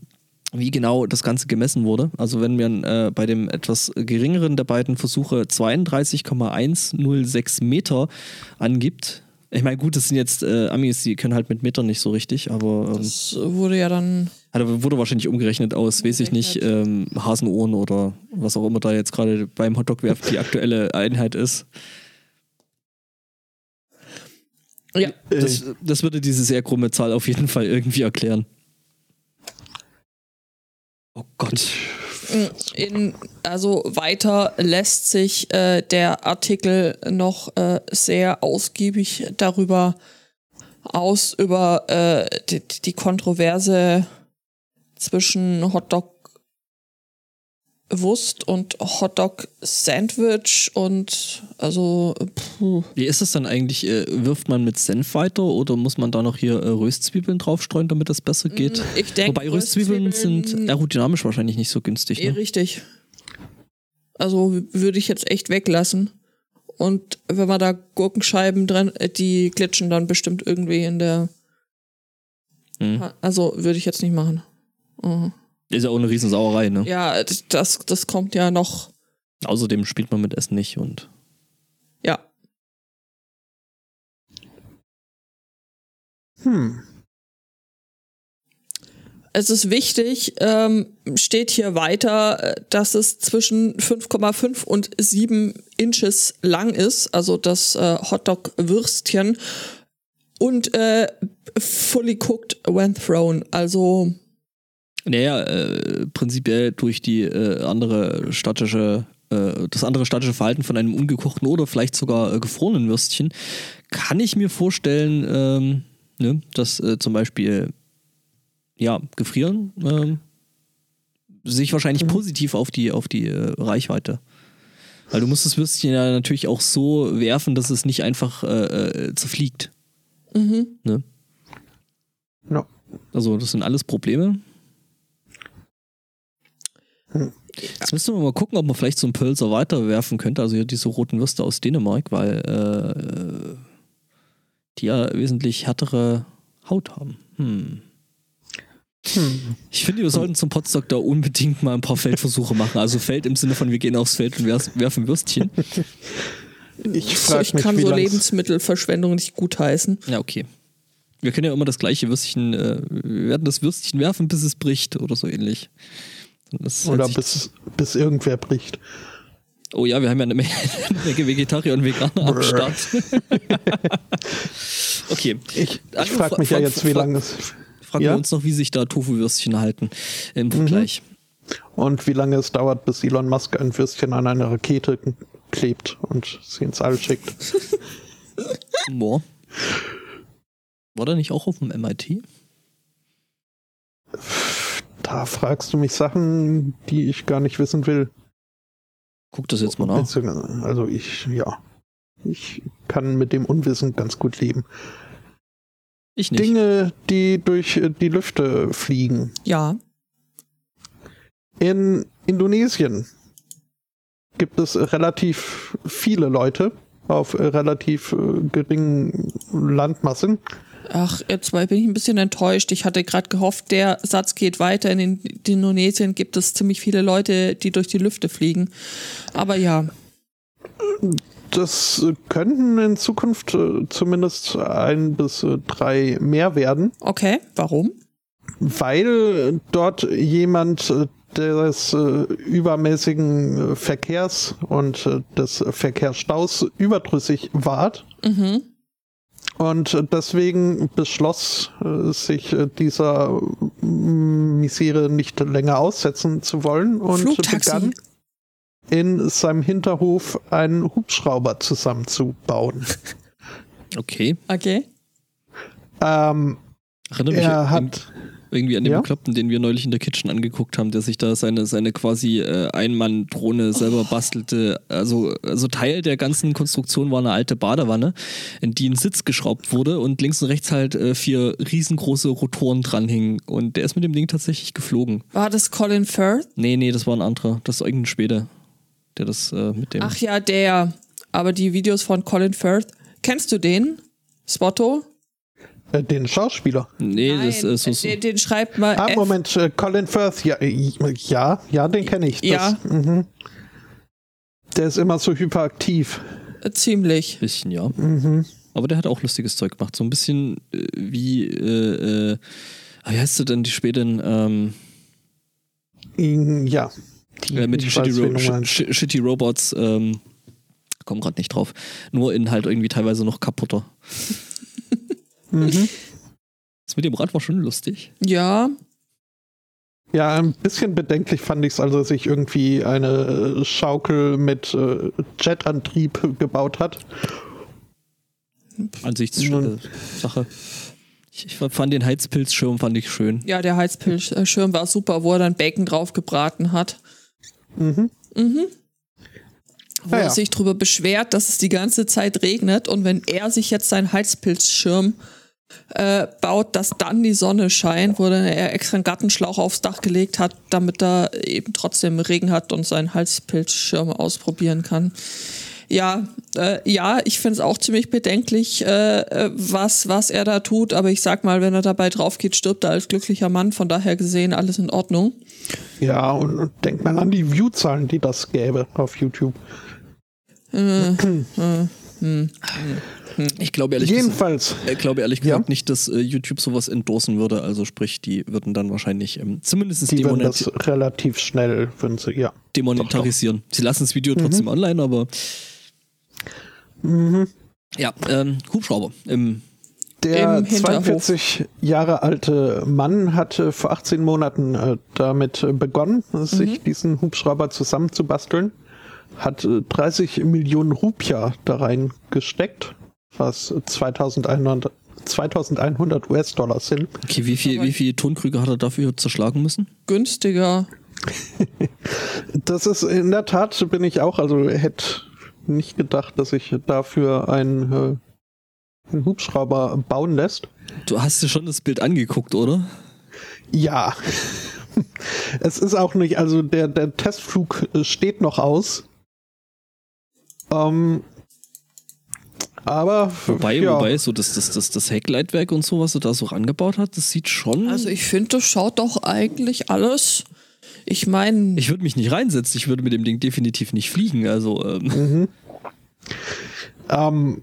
[SPEAKER 1] wie genau das Ganze gemessen wurde. Also wenn man äh, bei dem etwas geringeren der beiden Versuche 32,106 Meter angibt. Ich meine, gut, das sind jetzt äh, Amis, die können halt mit Metern nicht so richtig, aber ähm,
[SPEAKER 3] Das wurde ja dann
[SPEAKER 1] also wurde wahrscheinlich umgerechnet aus, weiß ich nicht, ähm, Hasenohren oder was auch immer da jetzt gerade beim Hotdog-Werfen die aktuelle Einheit ist.
[SPEAKER 3] ja,
[SPEAKER 1] Das, das würde diese sehr krumme Zahl auf jeden Fall irgendwie erklären. Oh Gott.
[SPEAKER 3] In, also weiter lässt sich äh, der Artikel noch äh, sehr ausgiebig darüber aus, über äh, die, die Kontroverse zwischen Hotdog Wurst und Hotdog Sandwich und also puh,
[SPEAKER 1] Wie ist es dann eigentlich? Äh, wirft man mit Senf weiter oder muss man da noch hier äh, Röstzwiebeln draufstreuen, damit das besser geht?
[SPEAKER 3] ich denke
[SPEAKER 1] Wobei Röstzwiebeln sind aerodynamisch wahrscheinlich nicht so günstig.
[SPEAKER 3] Eh
[SPEAKER 1] Ne?
[SPEAKER 3] richtig. Also würde ich jetzt echt weglassen. Und wenn man da Gurkenscheiben dran, äh, die glitschen dann bestimmt irgendwie in der.
[SPEAKER 1] Hm.
[SPEAKER 3] Also würde ich jetzt nicht machen. Mhm.
[SPEAKER 1] Ist ja auch eine Riesensauerei, ne?
[SPEAKER 3] Ja, das, das kommt ja noch.
[SPEAKER 1] Außerdem spielt man mit Essen nicht und.
[SPEAKER 3] Ja.
[SPEAKER 2] Hm.
[SPEAKER 3] Es ist wichtig, ähm, steht hier weiter, dass es zwischen 5,5 und 7 Inches lang ist, also das äh, Hotdog-Würstchen. Und äh, fully cooked when thrown. Also
[SPEAKER 1] Naja, äh, prinzipiell durch die äh, andere statische, äh, das andere statische Verhalten von einem ungekochten oder vielleicht sogar äh, gefrorenen Würstchen, kann ich mir vorstellen, ähm, ne, dass äh, zum Beispiel ja, gefrieren ähm, sich wahrscheinlich positiv auf die, auf die äh, Reichweite. Weil du musst das Würstchen ja natürlich auch so werfen, dass es nicht einfach äh, zerfliegt.
[SPEAKER 3] mhm.
[SPEAKER 1] Ne?
[SPEAKER 2] Ja.
[SPEAKER 1] Also, das sind alles Probleme. Jetzt müssen wir mal gucken, ob man vielleicht so einen Pölser weiterwerfen könnte. Also hier diese roten Würste aus Dänemark, weil äh, die ja wesentlich härtere Haut haben. Hm.
[SPEAKER 2] Hm.
[SPEAKER 1] Ich finde, wir sollten zum Potstock da unbedingt mal ein paar Feldversuche machen. Also Feld im Sinne von, wir gehen aufs Feld und wer- werfen Würstchen.
[SPEAKER 2] Ich
[SPEAKER 3] so,
[SPEAKER 2] frage
[SPEAKER 3] ich
[SPEAKER 2] mich,
[SPEAKER 3] kann
[SPEAKER 2] wie
[SPEAKER 3] so Lebensmittelverschwendung nicht gutheißen.
[SPEAKER 1] Ja, okay. Wir können ja immer das gleiche Würstchen, äh, wir werden das Würstchen werfen, bis es bricht oder so ähnlich. Das
[SPEAKER 2] Oder bis, bis irgendwer bricht.
[SPEAKER 1] Oh ja, wir haben ja eine Menge, Vegetarier und Veganer am. Start. okay.
[SPEAKER 2] Ich,
[SPEAKER 1] Also,
[SPEAKER 2] ich frage mich ja
[SPEAKER 1] fra-
[SPEAKER 2] jetzt, wie lange es.
[SPEAKER 1] Fragen
[SPEAKER 2] Ja?
[SPEAKER 1] wir uns noch, wie sich da Tofu-Würstchen halten im Vergleich.
[SPEAKER 2] Und wie lange es dauert, bis Elon Musk ein Würstchen an eine Rakete klebt und sie ins All schickt.
[SPEAKER 1] Boah. War der nicht auch auf dem MIT?
[SPEAKER 2] Da fragst du mich Sachen, die ich gar nicht wissen will.
[SPEAKER 1] Guck das jetzt mal nach.
[SPEAKER 2] Also ich, ja. Ich kann mit dem Unwissen ganz gut leben.
[SPEAKER 1] Ich nicht.
[SPEAKER 2] Dinge, die durch äh, die Lüfte fliegen.
[SPEAKER 3] Ja.
[SPEAKER 2] In Indonesien gibt es relativ viele Leute auf relativ äh, geringen Landmassen,
[SPEAKER 3] Ach, jetzt bin ich ein bisschen enttäuscht. Ich hatte gerade gehofft, der Satz geht weiter. In Indonesien gibt es ziemlich viele Leute, die durch die Lüfte fliegen. Aber ja.
[SPEAKER 2] Das könnten in Zukunft äh, zumindest ein bis äh, drei mehr werden.
[SPEAKER 3] Okay, warum?
[SPEAKER 2] Weil dort jemand äh, des übermäßigen Verkehrs und des Verkehrsstaus überdrüssig ward. Mhm. Und deswegen beschloss sich dieser Misere nicht länger aussetzen zu wollen und
[SPEAKER 3] Flugtaxi. begann
[SPEAKER 2] in seinem Hinterhof einen Hubschrauber zusammenzubauen.
[SPEAKER 1] Okay.
[SPEAKER 3] Okay.
[SPEAKER 2] Ähm,
[SPEAKER 1] Erinnere mich er hat irgendwie an den ja? Bekloppten, den wir neulich in der Kitchen angeguckt haben, der sich da seine, seine quasi äh, Einmann-Drohne selber oh. bastelte. Also, also Teil der ganzen Konstruktion war eine alte Badewanne, in die ein Sitz geschraubt wurde und links und rechts halt äh, vier riesengroße Rotoren dranhingen. Und der ist mit dem Ding tatsächlich geflogen.
[SPEAKER 3] War das Colin Firth?
[SPEAKER 1] Nee, nee, das war ein anderer. Das ist irgendein Schwede, der das äh, mit dem.
[SPEAKER 3] Ach ja, der. Aber die Videos von Colin Firth, kennst du den? Spotto?
[SPEAKER 2] Äh, den Schauspieler.
[SPEAKER 1] Nee, Nein, das ist so.
[SPEAKER 3] Den, den schreibt mal.
[SPEAKER 2] Ah, F Moment, äh, Colin Firth, ja, ja, ja, den kenne ich. Das,
[SPEAKER 3] ja.
[SPEAKER 2] Mhm. Der ist immer so hyperaktiv.
[SPEAKER 3] Äh, ziemlich.
[SPEAKER 1] Bisschen, ja.
[SPEAKER 2] Mhm.
[SPEAKER 1] Aber der hat auch lustiges Zeug gemacht. So ein bisschen äh, wie, äh, äh, wie heißt du denn die späten, ähm,
[SPEAKER 2] ja.
[SPEAKER 1] Die, äh, mit den Shitty, Ro Sh Shitty Robots, ähm, komm gerade nicht drauf. Nur in halt irgendwie teilweise noch kaputter.
[SPEAKER 2] Mhm.
[SPEAKER 1] Das mit dem Rad war schon lustig.
[SPEAKER 3] Ja.
[SPEAKER 2] Ja, ein bisschen bedenklich fand ich es, als er sich irgendwie eine äh, Schaukel mit äh, Jetantrieb gebaut hat.
[SPEAKER 1] Ansichtssache. Ich, ich fand den Heizpilzschirm fand ich schön.
[SPEAKER 3] Ja, der Heizpilzschirm war super, wo er dann Bacon drauf gebraten hat.
[SPEAKER 2] Mhm.
[SPEAKER 3] Mhm. Wo ja, er sich darüber beschwert, dass es die ganze Zeit regnet und wenn er sich jetzt seinen Heizpilzschirm äh, baut, dass dann die Sonne scheint, wo dann er extra einen Gartenschlauch aufs Dach gelegt hat, damit er eben trotzdem Regen hat und seinen Halspilzschirm ausprobieren kann. Ja, äh, ja, ich finde es auch ziemlich bedenklich, äh, was, was er da tut, aber ich sag mal, wenn er dabei drauf geht, stirbt er als glücklicher Mann, von daher gesehen alles in Ordnung.
[SPEAKER 2] Ja, und, und denkt man an die Viewzahlen, die das gäbe auf YouTube.
[SPEAKER 3] Äh, äh, hm.
[SPEAKER 1] Ich glaube ehrlich
[SPEAKER 2] Jedenfalls.
[SPEAKER 1] Gesagt, ich glaube ehrlich gesagt ja. nicht, dass äh, YouTube sowas endorsen würde. Also sprich, die würden dann wahrscheinlich ähm, zumindest
[SPEAKER 2] die würden das relativ schnell, würden sie, ja.
[SPEAKER 1] Demonetarisieren. Doch, doch. Sie lassen das Video trotzdem mhm. online, aber
[SPEAKER 2] mhm.
[SPEAKER 1] ja, ähm, Hubschrauber im
[SPEAKER 2] der 42 Jahre alte Mann hatte vor 18 Monaten äh, damit begonnen, mhm. sich diesen Hubschrauber zusammenzubasteln, hat äh, 30 Millionen Rupia da reingesteckt was 2100, 2100 US-Dollar sind.
[SPEAKER 1] Okay, wie viel, wie viel Tonkrüge hat er dafür zerschlagen müssen?
[SPEAKER 3] Günstiger.
[SPEAKER 2] das ist in der Tat, bin ich auch, also hätte nicht gedacht, dass ich dafür einen, äh, einen Hubschrauber bauen lässt.
[SPEAKER 1] Du hast dir schon das Bild angeguckt, oder?
[SPEAKER 2] Ja. es ist auch nicht, also der, der Testflug steht noch aus. Ähm, aber
[SPEAKER 1] wobei, ja. wobei so das, das, das, das Heckleitwerk und so, was er da so angebaut hat, das sieht schon.
[SPEAKER 3] Also ich finde, das schaut doch eigentlich alles. Ich meine.
[SPEAKER 1] Ich würde mich nicht reinsetzen, ich würde mit dem Ding definitiv nicht fliegen. Also. Ähm.
[SPEAKER 2] Mhm. Ähm,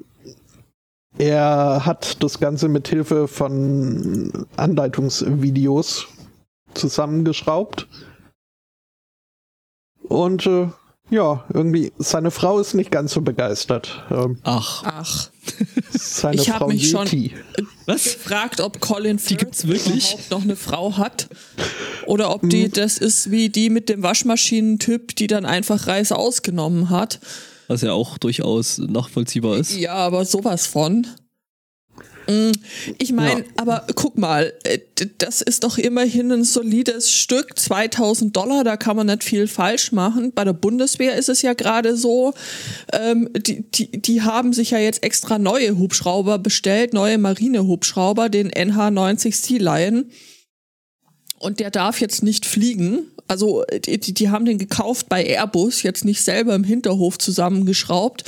[SPEAKER 2] er hat das Ganze mit Hilfe von Anleitungsvideos zusammengeschraubt. Und äh, ja, irgendwie, seine Frau ist nicht ganz so begeistert.
[SPEAKER 1] Ähm, Ach.
[SPEAKER 3] Ach.
[SPEAKER 2] Seine
[SPEAKER 3] ich
[SPEAKER 2] habe
[SPEAKER 3] mich Yeti. schon Was? gefragt, ob Colin
[SPEAKER 1] Firth die gibt's wirklich?
[SPEAKER 3] überhaupt noch eine Frau hat. Oder ob die, hm. das ist wie die mit dem Waschmaschinentyp, die dann einfach Reis ausgenommen hat.
[SPEAKER 1] Was ja auch durchaus nachvollziehbar ist.
[SPEAKER 3] Ja, aber sowas von. Mm, ich meine, ja. aber guck mal, äh, das ist doch immerhin ein solides Stück, 2000 Dollar, da kann man nicht viel falsch machen. Bei der Bundeswehr ist es ja gerade so, ähm, die, die, die haben sich ja jetzt extra neue Hubschrauber bestellt, neue Marinehubschrauber, den NH-90 Sea Lion. Und der darf jetzt nicht fliegen. Also die, die haben den gekauft bei Airbus, jetzt nicht selber im Hinterhof zusammengeschraubt,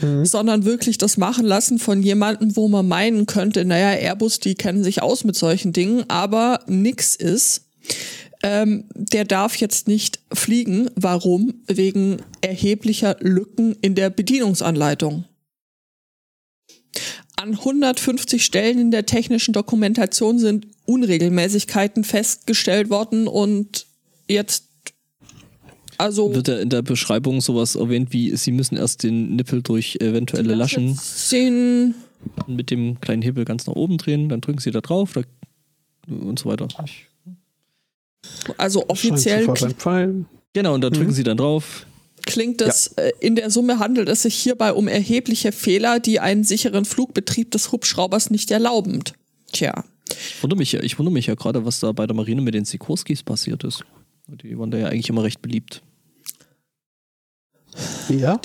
[SPEAKER 3] mhm. sondern wirklich das machen lassen von jemandem, wo man meinen könnte, naja, Airbus, die kennen sich aus mit solchen Dingen, aber nix ist. Ähm, der darf jetzt nicht fliegen. Warum? Wegen erheblicher Lücken in der Bedienungsanleitung an 150 Stellen in der technischen Dokumentation sind Unregelmäßigkeiten festgestellt worden und jetzt also
[SPEAKER 1] wird ja in der Beschreibung sowas erwähnt wie sie müssen erst den Nippel durch eventuelle Laschen sehen. mit dem kleinen Hebel ganz nach oben drehen, dann drücken sie da drauf da, und so weiter.
[SPEAKER 3] Also offiziell
[SPEAKER 1] Genau, und da drücken mhm. sie dann drauf
[SPEAKER 3] klingt es, ja. Äh, in der Summe handelt es sich hierbei um erhebliche Fehler, die einen sicheren Flugbetrieb des Hubschraubers nicht erlauben. Tja.
[SPEAKER 1] Ich wundere mich ja, ich wundere mich ja gerade, was da bei der Marine mit den Sikorskis passiert ist. Die waren da ja eigentlich immer recht beliebt.
[SPEAKER 2] Ja?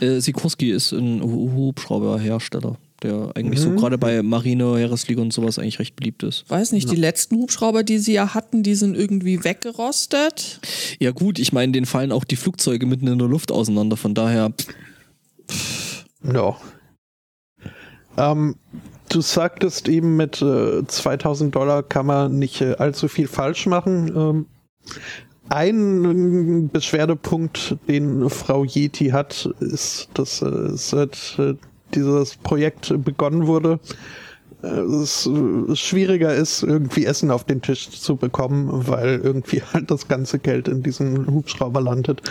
[SPEAKER 1] Äh, Sikorski ist ein Hubschrauberhersteller der eigentlich mhm. so gerade bei Marine, Heeresliga und sowas eigentlich recht beliebt ist.
[SPEAKER 3] Weiß nicht, ja. die letzten Hubschrauber, die sie ja hatten, die sind irgendwie weggerostet.
[SPEAKER 1] Ja gut, ich meine, denen fallen auch die Flugzeuge mitten in der Luft auseinander, von daher.
[SPEAKER 2] Ja. Ähm, du sagtest eben, mit äh, 2000 Dollar kann man nicht äh, allzu viel falsch machen. Ähm, ein Beschwerdepunkt, den Frau Yeti hat, ist, dass äh, seit äh, dieses Projekt begonnen wurde, äh, es schwieriger ist, irgendwie Essen auf den Tisch zu bekommen, weil irgendwie halt das ganze Geld in diesem Hubschrauber landet.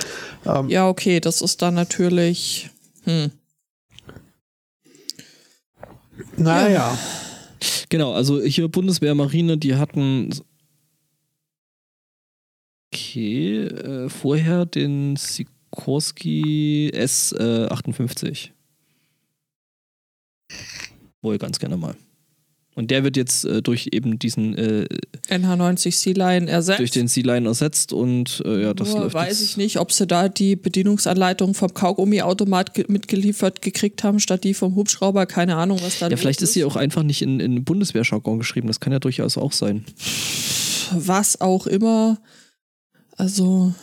[SPEAKER 3] Ähm ja, okay, das ist dann natürlich. Hm.
[SPEAKER 2] Naja. Ja.
[SPEAKER 1] Genau, also hier Bundeswehr, Marine, die hatten okay, äh, vorher den Sikorsky S58. Äh, Wohl ganz gerne mal. Und der wird jetzt äh, durch eben diesen äh,
[SPEAKER 3] NH90 C-Line ersetzt.
[SPEAKER 1] Durch den C-Line ersetzt und äh, ja, das Nur läuft.
[SPEAKER 3] Weiß ich nicht, ob sie da die Bedienungsanleitung vom Kaugummi-Automat ge mitgeliefert gekriegt haben, statt die vom Hubschrauber. Keine Ahnung, was da
[SPEAKER 1] Ja, vielleicht ist sie auch einfach nicht in, in Bundeswehrjargon geschrieben. Das kann ja durchaus auch sein.
[SPEAKER 3] Was auch immer. Also.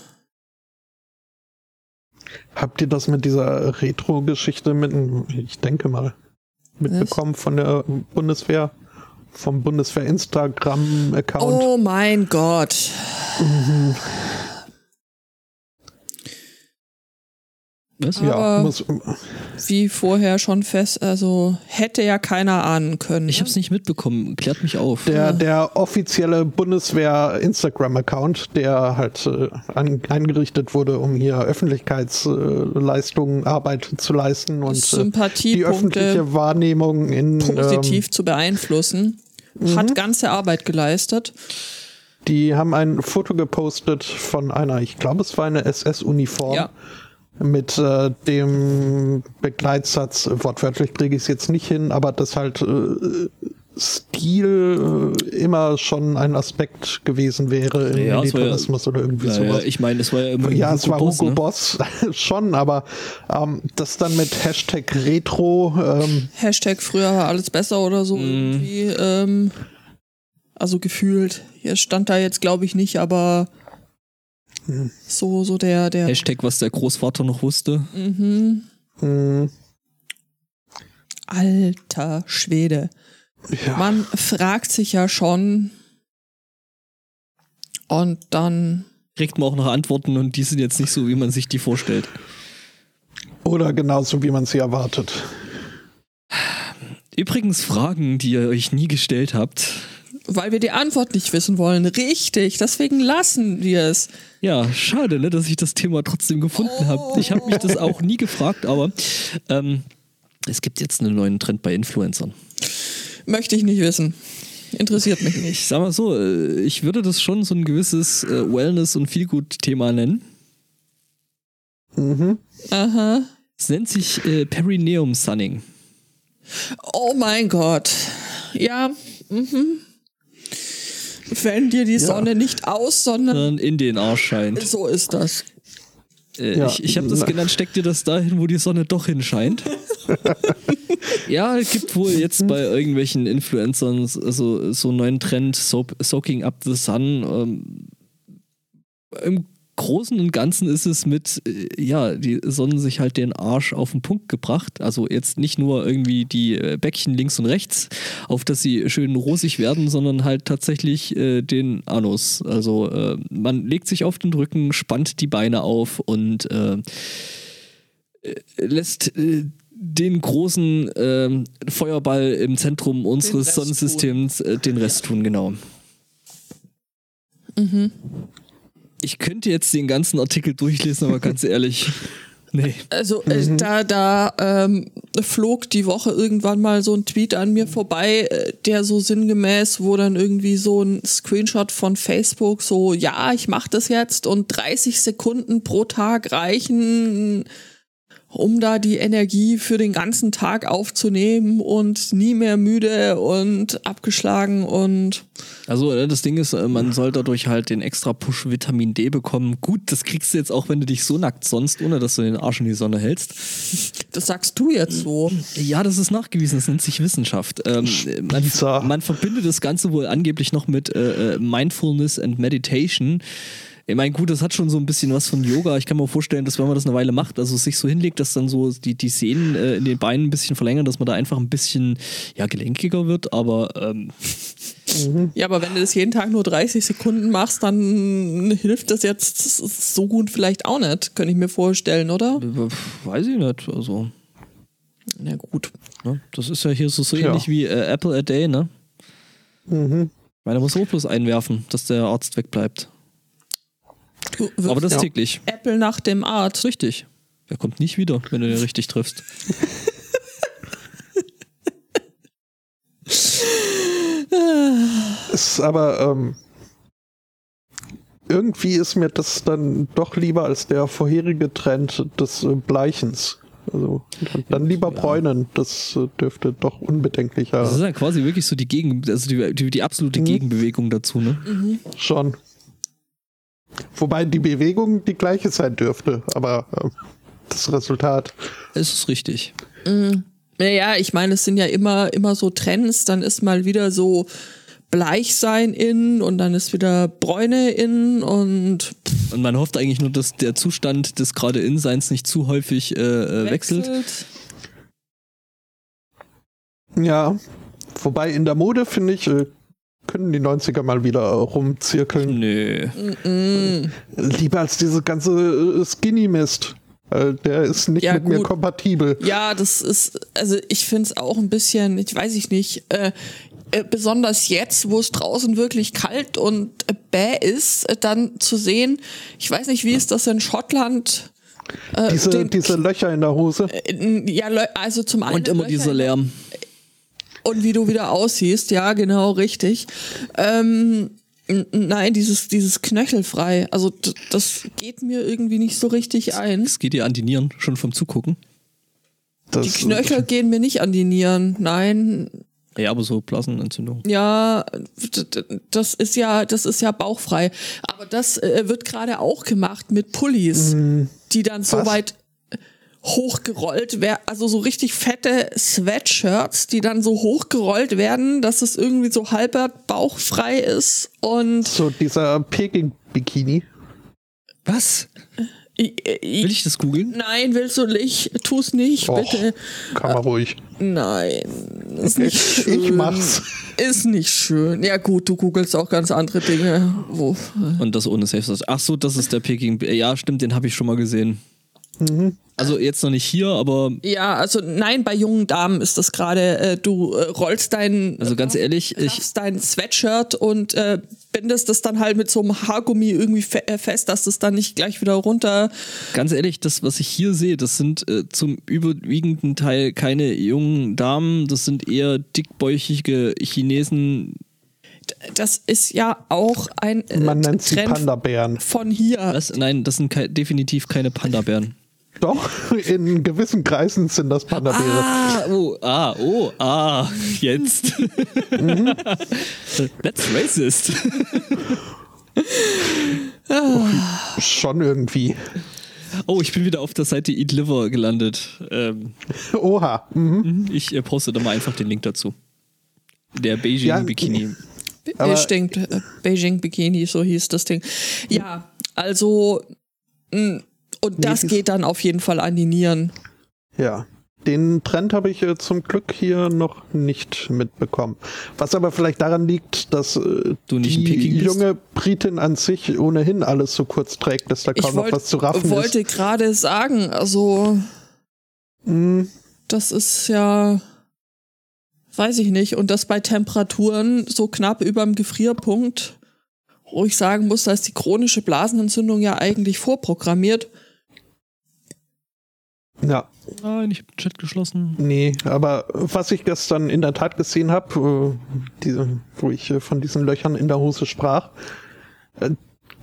[SPEAKER 2] Habt ihr das mit dieser Retro-Geschichte mit, ich denke mal, mitbekommen von der Bundeswehr, vom Bundeswehr Instagram-Account.
[SPEAKER 3] Oh mein Gott. Mhm.
[SPEAKER 1] Was?
[SPEAKER 3] Ja, muss, wie vorher schon fest, also hätte ja keiner ahnen können.
[SPEAKER 1] Ich habe es nicht mitbekommen. Klärt mich auf.
[SPEAKER 2] Der, der offizielle Bundeswehr Instagram-Account, der halt äh, an, eingerichtet wurde, um hier Öffentlichkeitsleistungen, äh, Arbeit zu leisten und
[SPEAKER 3] äh,
[SPEAKER 2] die öffentliche Wahrnehmung in
[SPEAKER 3] positiv ähm, zu beeinflussen. Hat mhm. ganze Arbeit geleistet.
[SPEAKER 2] Die haben ein Foto gepostet von einer, ich glaube, es war eine SS-Uniform. Ja mit äh, dem Begleitsatz, wortwörtlich kriege ich es jetzt nicht hin, aber das halt äh, Stil äh, immer schon ein Aspekt gewesen wäre im ja, Militarismus ja, oder irgendwie sowas.
[SPEAKER 1] Ja, ich meine, es war ja immer
[SPEAKER 2] Ja, Hugo es war Boss, Hugo ne? Boss schon, aber ähm, das dann mit Hashtag Retro. Ähm,
[SPEAKER 3] Hashtag früher war alles besser oder so mm. irgendwie. Ähm, also gefühlt. Hier stand da jetzt, glaube ich, nicht, aber so, so der, der.
[SPEAKER 1] Hashtag, was der Großvater noch wusste.
[SPEAKER 3] Mhm. Mhm. Alter Schwede. Ja. Man fragt sich ja schon. Und dann.
[SPEAKER 1] Kriegt man auch noch Antworten und die sind jetzt nicht so, wie man sich die vorstellt.
[SPEAKER 2] Oder genauso, wie man sie erwartet.
[SPEAKER 1] Übrigens Fragen, die ihr euch nie gestellt habt.
[SPEAKER 3] Weil wir die Antwort nicht wissen wollen. Richtig, deswegen lassen wir es.
[SPEAKER 1] Ja, schade, ne, dass ich das Thema trotzdem gefunden oh. habe. Ich habe mich das auch nie gefragt, aber ähm, es gibt jetzt einen neuen Trend bei Influencern.
[SPEAKER 3] Möchte ich nicht wissen. Interessiert mich nicht.
[SPEAKER 1] Ich sag mal so, äh, ich würde das schon so ein gewisses äh, Wellness- und Feelgood-Thema nennen.
[SPEAKER 3] Mhm. Aha.
[SPEAKER 1] Es nennt sich äh, Perineum Sunning.
[SPEAKER 3] Oh mein Gott. Ja. Mhm wenn dir die ja. Sonne nicht aus, sondern
[SPEAKER 1] in den Arsch scheint.
[SPEAKER 3] So ist das.
[SPEAKER 1] Äh, ja. Ich, ich habe das genannt, steck dir das dahin, wo die Sonne doch hinscheint. Ja, es gibt wohl jetzt bei irgendwelchen Influencern so, so einen neuen Trend, so, Soaking Up the Sun. Ähm, Im Großen und Ganzen ist es mit, äh, ja, die Sonnen sich halt den Arsch auf den Punkt gebracht. Also jetzt nicht nur irgendwie die äh, Bäckchen links und rechts, auf dass sie schön rosig werden, sondern halt tatsächlich äh, den Anus. Also äh, man legt sich auf den Rücken, spannt die Beine auf und äh, äh, lässt äh, den großen Feuerball im Zentrum unseres
[SPEAKER 3] Rest
[SPEAKER 1] Sonnensystems äh, den Rest tun, genau. Ich könnte jetzt den ganzen Artikel durchlesen, aber ganz ehrlich, nee.
[SPEAKER 3] Also äh, da, da ähm, flog die Woche irgendwann mal so ein Tweet an mir vorbei, äh, der so sinngemäß, wo dann irgendwie so ein Screenshot von Facebook so, ja, ich mache das jetzt und 30 Sekunden pro Tag reichen, um da die Energie für den ganzen Tag aufzunehmen und nie mehr müde und abgeschlagen und
[SPEAKER 1] Also das Ding ist, äh, man soll dadurch halt den extra Push Vitamin D bekommen. Gut, das kriegst du jetzt auch, wenn du dich so nackt sonst, ohne dass du den Arsch in die Sonne hältst.
[SPEAKER 3] das sagst du jetzt so.
[SPEAKER 1] Ja, das ist nachgewiesen, das nennt sich Wissenschaft. Ähm, man, man verbindet das Ganze wohl angeblich noch mit äh, äh, Mindfulness and Meditation. Ich meine, gut, das hat schon so ein bisschen was von Yoga. Ich kann mir vorstellen, dass wenn man das eine Weile macht, also sich so hinlegt, dass dann so die, die Sehnen äh, in den Beinen ein bisschen verlängern, dass man da einfach ein bisschen ja, gelenkiger wird, aber ähm,
[SPEAKER 3] Ja, aber wenn du das jeden Tag nur 30 Sekunden machst, dann hilft das jetzt so gut vielleicht auch nicht, könnte ich mir vorstellen, oder?
[SPEAKER 1] weiß ich nicht. Also,
[SPEAKER 3] Na gut.
[SPEAKER 1] ne? das ist ja hier so, so
[SPEAKER 2] Tja.
[SPEAKER 1] ähnlich wie äh, Apple a Day, ne?
[SPEAKER 2] Mhm.
[SPEAKER 1] Ich meine, da muss auch bloß einwerfen, dass der Arzt wegbleibt.
[SPEAKER 3] Du wirfst
[SPEAKER 1] Aber das
[SPEAKER 2] Ja.
[SPEAKER 1] täglich.
[SPEAKER 3] Apple nach dem Arzt.
[SPEAKER 1] Richtig. Der kommt nicht wieder, wenn du den richtig triffst.
[SPEAKER 2] Ist aber ähm, irgendwie ist mir das dann doch lieber als der vorherige Trend des äh, Bleichens. Also dann lieber bräunen. Das äh, dürfte doch unbedenklicher
[SPEAKER 1] Das ist ja quasi wirklich so die Gegen, also die, die, die absolute Gegenbewegung dazu, ne?
[SPEAKER 2] schon. Wobei die Bewegung die gleiche sein dürfte, aber äh, das Resultat.
[SPEAKER 1] Es ist richtig.
[SPEAKER 3] Naja, ich meine, es sind ja immer, immer so Trends, dann ist mal wieder so Bleichsein in und dann ist wieder Bräune in und
[SPEAKER 1] Und man hofft eigentlich nur, dass der Zustand des gerade Inseins nicht zu häufig äh, äh, wechselt.
[SPEAKER 2] Ja, wobei in der Mode finde ich, äh, können die 90er mal wieder rumzirkeln.
[SPEAKER 1] Nö.
[SPEAKER 2] Lieber als diese ganze äh, Skinny-Mist. Der ist nicht
[SPEAKER 3] Ja,
[SPEAKER 2] mit mir
[SPEAKER 3] gut.
[SPEAKER 2] kompatibel.
[SPEAKER 3] Ja, das ist, also ich finde es auch ein bisschen, ich weiß ich nicht, äh, äh, besonders jetzt, wo es draußen wirklich kalt und äh, bäh ist, äh, dann zu sehen, ich weiß nicht, wie ist das in Schottland? Äh,
[SPEAKER 2] Diese,
[SPEAKER 3] den-
[SPEAKER 2] diese Löcher in der Hose.
[SPEAKER 3] äh, ja, also zum einen
[SPEAKER 1] Und immer
[SPEAKER 3] Löcher
[SPEAKER 1] dieser
[SPEAKER 3] in-
[SPEAKER 1] Lärm.
[SPEAKER 3] Und wie du wieder aussiehst, ja, genau, richtig. Ähm, nein, dieses, dieses Knöchelfrei, also das geht mir irgendwie nicht so richtig ein.
[SPEAKER 1] Es geht dir an die Nieren, schon vom Zugucken.
[SPEAKER 2] Das,
[SPEAKER 3] Die Knöchel gehen mir nicht an die Nieren, nein,
[SPEAKER 1] Ja, aber so Blasenentzündung.
[SPEAKER 3] Ja, das ist ja, das ist ja bauchfrei. Aber das äh, wird gerade auch gemacht mit Pullis, die dann so
[SPEAKER 2] was?
[SPEAKER 3] weit hochgerollt werden, also so richtig fette Sweatshirts, die dann so hochgerollt werden, dass es irgendwie so halbert bauchfrei ist und
[SPEAKER 2] So dieser Peking-Bikini.
[SPEAKER 1] Was?
[SPEAKER 3] I- I-
[SPEAKER 1] Will ich das googeln?
[SPEAKER 3] Nein, willst du nicht? Tu's nicht,
[SPEAKER 2] Och,
[SPEAKER 3] bitte.
[SPEAKER 2] Kann man ruhig.
[SPEAKER 3] Nein, ist nicht
[SPEAKER 2] Ich-
[SPEAKER 3] schön.
[SPEAKER 2] ich mach's.
[SPEAKER 3] Ist nicht schön. Ja gut, du googelst auch ganz andere Dinge. Wo,
[SPEAKER 1] Und das ohne Safe Search. Ach so, das ist der Peking. Ja, stimmt, den habe ich schon mal gesehen. Also jetzt noch nicht hier, aber
[SPEAKER 3] Ja, also nein, bei jungen Damen ist das gerade, äh, du äh, rollst dein,
[SPEAKER 1] also ganz ehrlich, ich,
[SPEAKER 3] dein Sweatshirt und äh, bindest das dann halt mit so einem Haargummi irgendwie fe äh, fest, dass es dann nicht gleich wieder runter.
[SPEAKER 1] ganz ehrlich, das, was ich hier sehe, das sind äh, zum überwiegenden Teil keine jungen Damen, das sind eher dickbäuchige Chinesen.
[SPEAKER 3] Das ist ja auch ein äh,
[SPEAKER 2] Man nennt sie
[SPEAKER 3] Trend
[SPEAKER 2] Panda-Bären.
[SPEAKER 3] von hier.
[SPEAKER 1] Was? Nein, das sind kei definitiv keine Panda-Bären.
[SPEAKER 2] Doch, in gewissen Kreisen sind das Panda-Bären.
[SPEAKER 1] Ah, oh, ah, oh, ah, jetzt. That's racist.
[SPEAKER 2] Schon irgendwie.
[SPEAKER 1] Oh, ich bin wieder auf der Seite Eat Liver gelandet. Ähm,
[SPEAKER 2] Oha. Mhm.
[SPEAKER 1] ich äh, poste da mal einfach den Link dazu. Der Beijing
[SPEAKER 2] Ja,
[SPEAKER 1] Bikini.
[SPEAKER 2] Aber-
[SPEAKER 3] Stimmt, äh, Beijing Bikini, so hieß das Ding. Ja, also, mh, und das
[SPEAKER 2] Nee,
[SPEAKER 3] geht dann auf jeden Fall an die Nieren.
[SPEAKER 2] Ja. Den Trend habe ich äh, zum Glück hier noch nicht mitbekommen. Was aber vielleicht daran liegt, dass äh,
[SPEAKER 1] Du nicht in
[SPEAKER 2] die junge Britin an sich ohnehin alles so kurz trägt, dass da
[SPEAKER 3] Ich
[SPEAKER 2] kaum noch
[SPEAKER 3] wollt-
[SPEAKER 2] was zu raffen
[SPEAKER 3] wollte gerade sagen, also,
[SPEAKER 2] ist. Mhm.
[SPEAKER 3] das ist ja, weiß ich nicht, und das bei Temperaturen so knapp über dem Gefrierpunkt, wo ich sagen muss, da ist die chronische Blasenentzündung ja eigentlich vorprogrammiert.
[SPEAKER 2] Ja,
[SPEAKER 1] Nein, ich habe den Chat geschlossen.
[SPEAKER 2] nee, aber was ich gestern in der Tat gesehen habe, äh, diese, wo ich äh, von diesen Löchern in der Hose sprach, äh,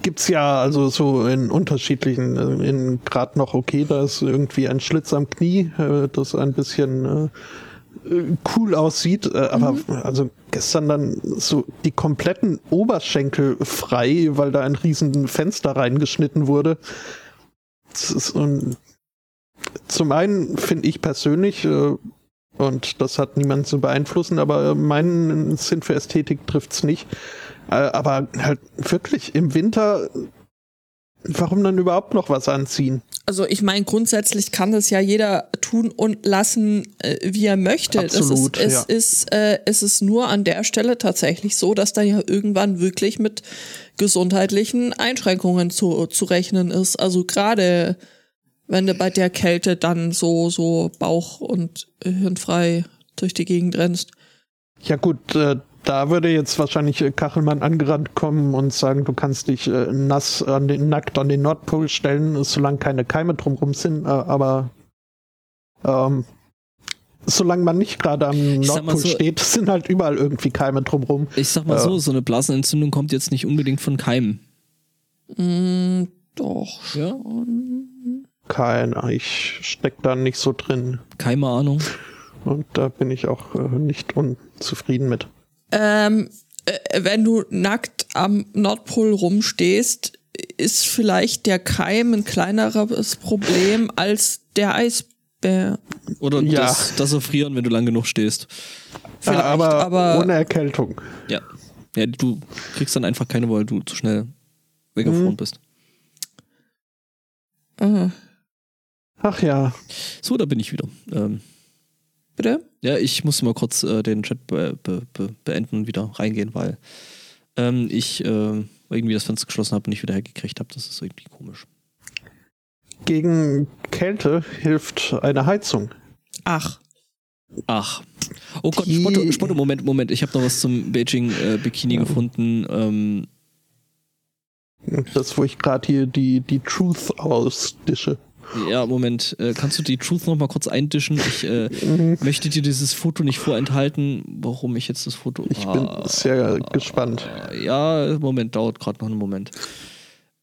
[SPEAKER 2] gibt's ja also so in unterschiedlichen, äh, in grad noch okay, da ist irgendwie ein Schlitz am Knie, äh, das ein bisschen cool aussieht, aber also gestern dann so die kompletten Oberschenkel frei, weil da ein riesen Fenster reingeschnitten wurde. Das ist ein, zum einen finde ich persönlich, äh, und das hat niemanden zu beeinflussen, aber äh, meinen Sinn für Ästhetik trifft's nicht. Äh, aber halt wirklich im Winter, warum dann überhaupt noch was anziehen?
[SPEAKER 3] Also ich meine, grundsätzlich kann das ja jeder tun und lassen, äh, wie er möchte.
[SPEAKER 2] Absolut,
[SPEAKER 3] ist,
[SPEAKER 2] ja.
[SPEAKER 3] es, ist, äh, es ist nur an der Stelle tatsächlich so, dass da ja irgendwann wirklich mit gesundheitlichen Einschränkungen zu, zu rechnen ist. Also gerade wenn du bei der Kälte dann so, so Bauch- und hirnfrei durch die Gegend rennst.
[SPEAKER 2] Ja gut, äh, da würde jetzt wahrscheinlich äh, Kachelmann angerannt kommen und sagen, du kannst dich äh, nass an den, nackt an den Nordpol stellen, solange keine Keime drumrum sind, äh, aber ähm, solange man nicht gerade am Nordpol
[SPEAKER 1] so-
[SPEAKER 2] steht, sind halt überall irgendwie Keime drumrum.
[SPEAKER 1] Ich sag mal so, so eine Blasenentzündung kommt jetzt nicht unbedingt von Keimen.
[SPEAKER 3] Mm, doch.
[SPEAKER 1] Ja.
[SPEAKER 2] Keiner, ich steck da nicht so drin
[SPEAKER 1] Keine Ahnung.
[SPEAKER 2] und da bin ich auch äh, nicht unzufrieden mit.
[SPEAKER 3] Ähm, äh, wenn du nackt am Nordpol rumstehst, ist vielleicht der Keim ein kleineres Problem als der Eisbär.
[SPEAKER 1] Oder
[SPEAKER 2] Ja.
[SPEAKER 1] das, das Erfrieren, wenn du lang genug stehst.
[SPEAKER 3] Vielleicht,
[SPEAKER 2] aber,
[SPEAKER 3] aber-
[SPEAKER 2] ohne Erkältung.
[SPEAKER 1] Ja. Ja, du kriegst dann einfach keine, weil du zu schnell weggefroren
[SPEAKER 2] Mhm.
[SPEAKER 1] bist.
[SPEAKER 3] Äh,
[SPEAKER 2] Ach ja,
[SPEAKER 1] So, da bin ich wieder. Ähm,
[SPEAKER 3] bitte?
[SPEAKER 1] ja, ich muss mal kurz äh, den Chat be be be beenden und wieder reingehen, weil ähm, ich äh, irgendwie das Fenster geschlossen habe und nicht wieder hergekriegt habe. Das ist irgendwie komisch.
[SPEAKER 2] gegen Kälte hilft eine Heizung.
[SPEAKER 3] Ach,
[SPEAKER 1] Ach. Oh Gott, Spotto, Spotto, Moment, Moment. Ich habe noch was zum Beijing äh, Bikini gefunden. Ähm,
[SPEAKER 2] Das, wo ich gerade hier die, die Truth ausdische.
[SPEAKER 1] Ja, Moment. Äh, kannst du die Truth noch mal kurz eindischen? Ich äh,
[SPEAKER 2] Mhm.
[SPEAKER 1] möchte dir dieses Foto nicht vorenthalten, warum ich jetzt das Foto.
[SPEAKER 2] Ich bin
[SPEAKER 1] Ah,
[SPEAKER 2] sehr gespannt.
[SPEAKER 1] Ja, Moment, dauert gerade noch einen Moment.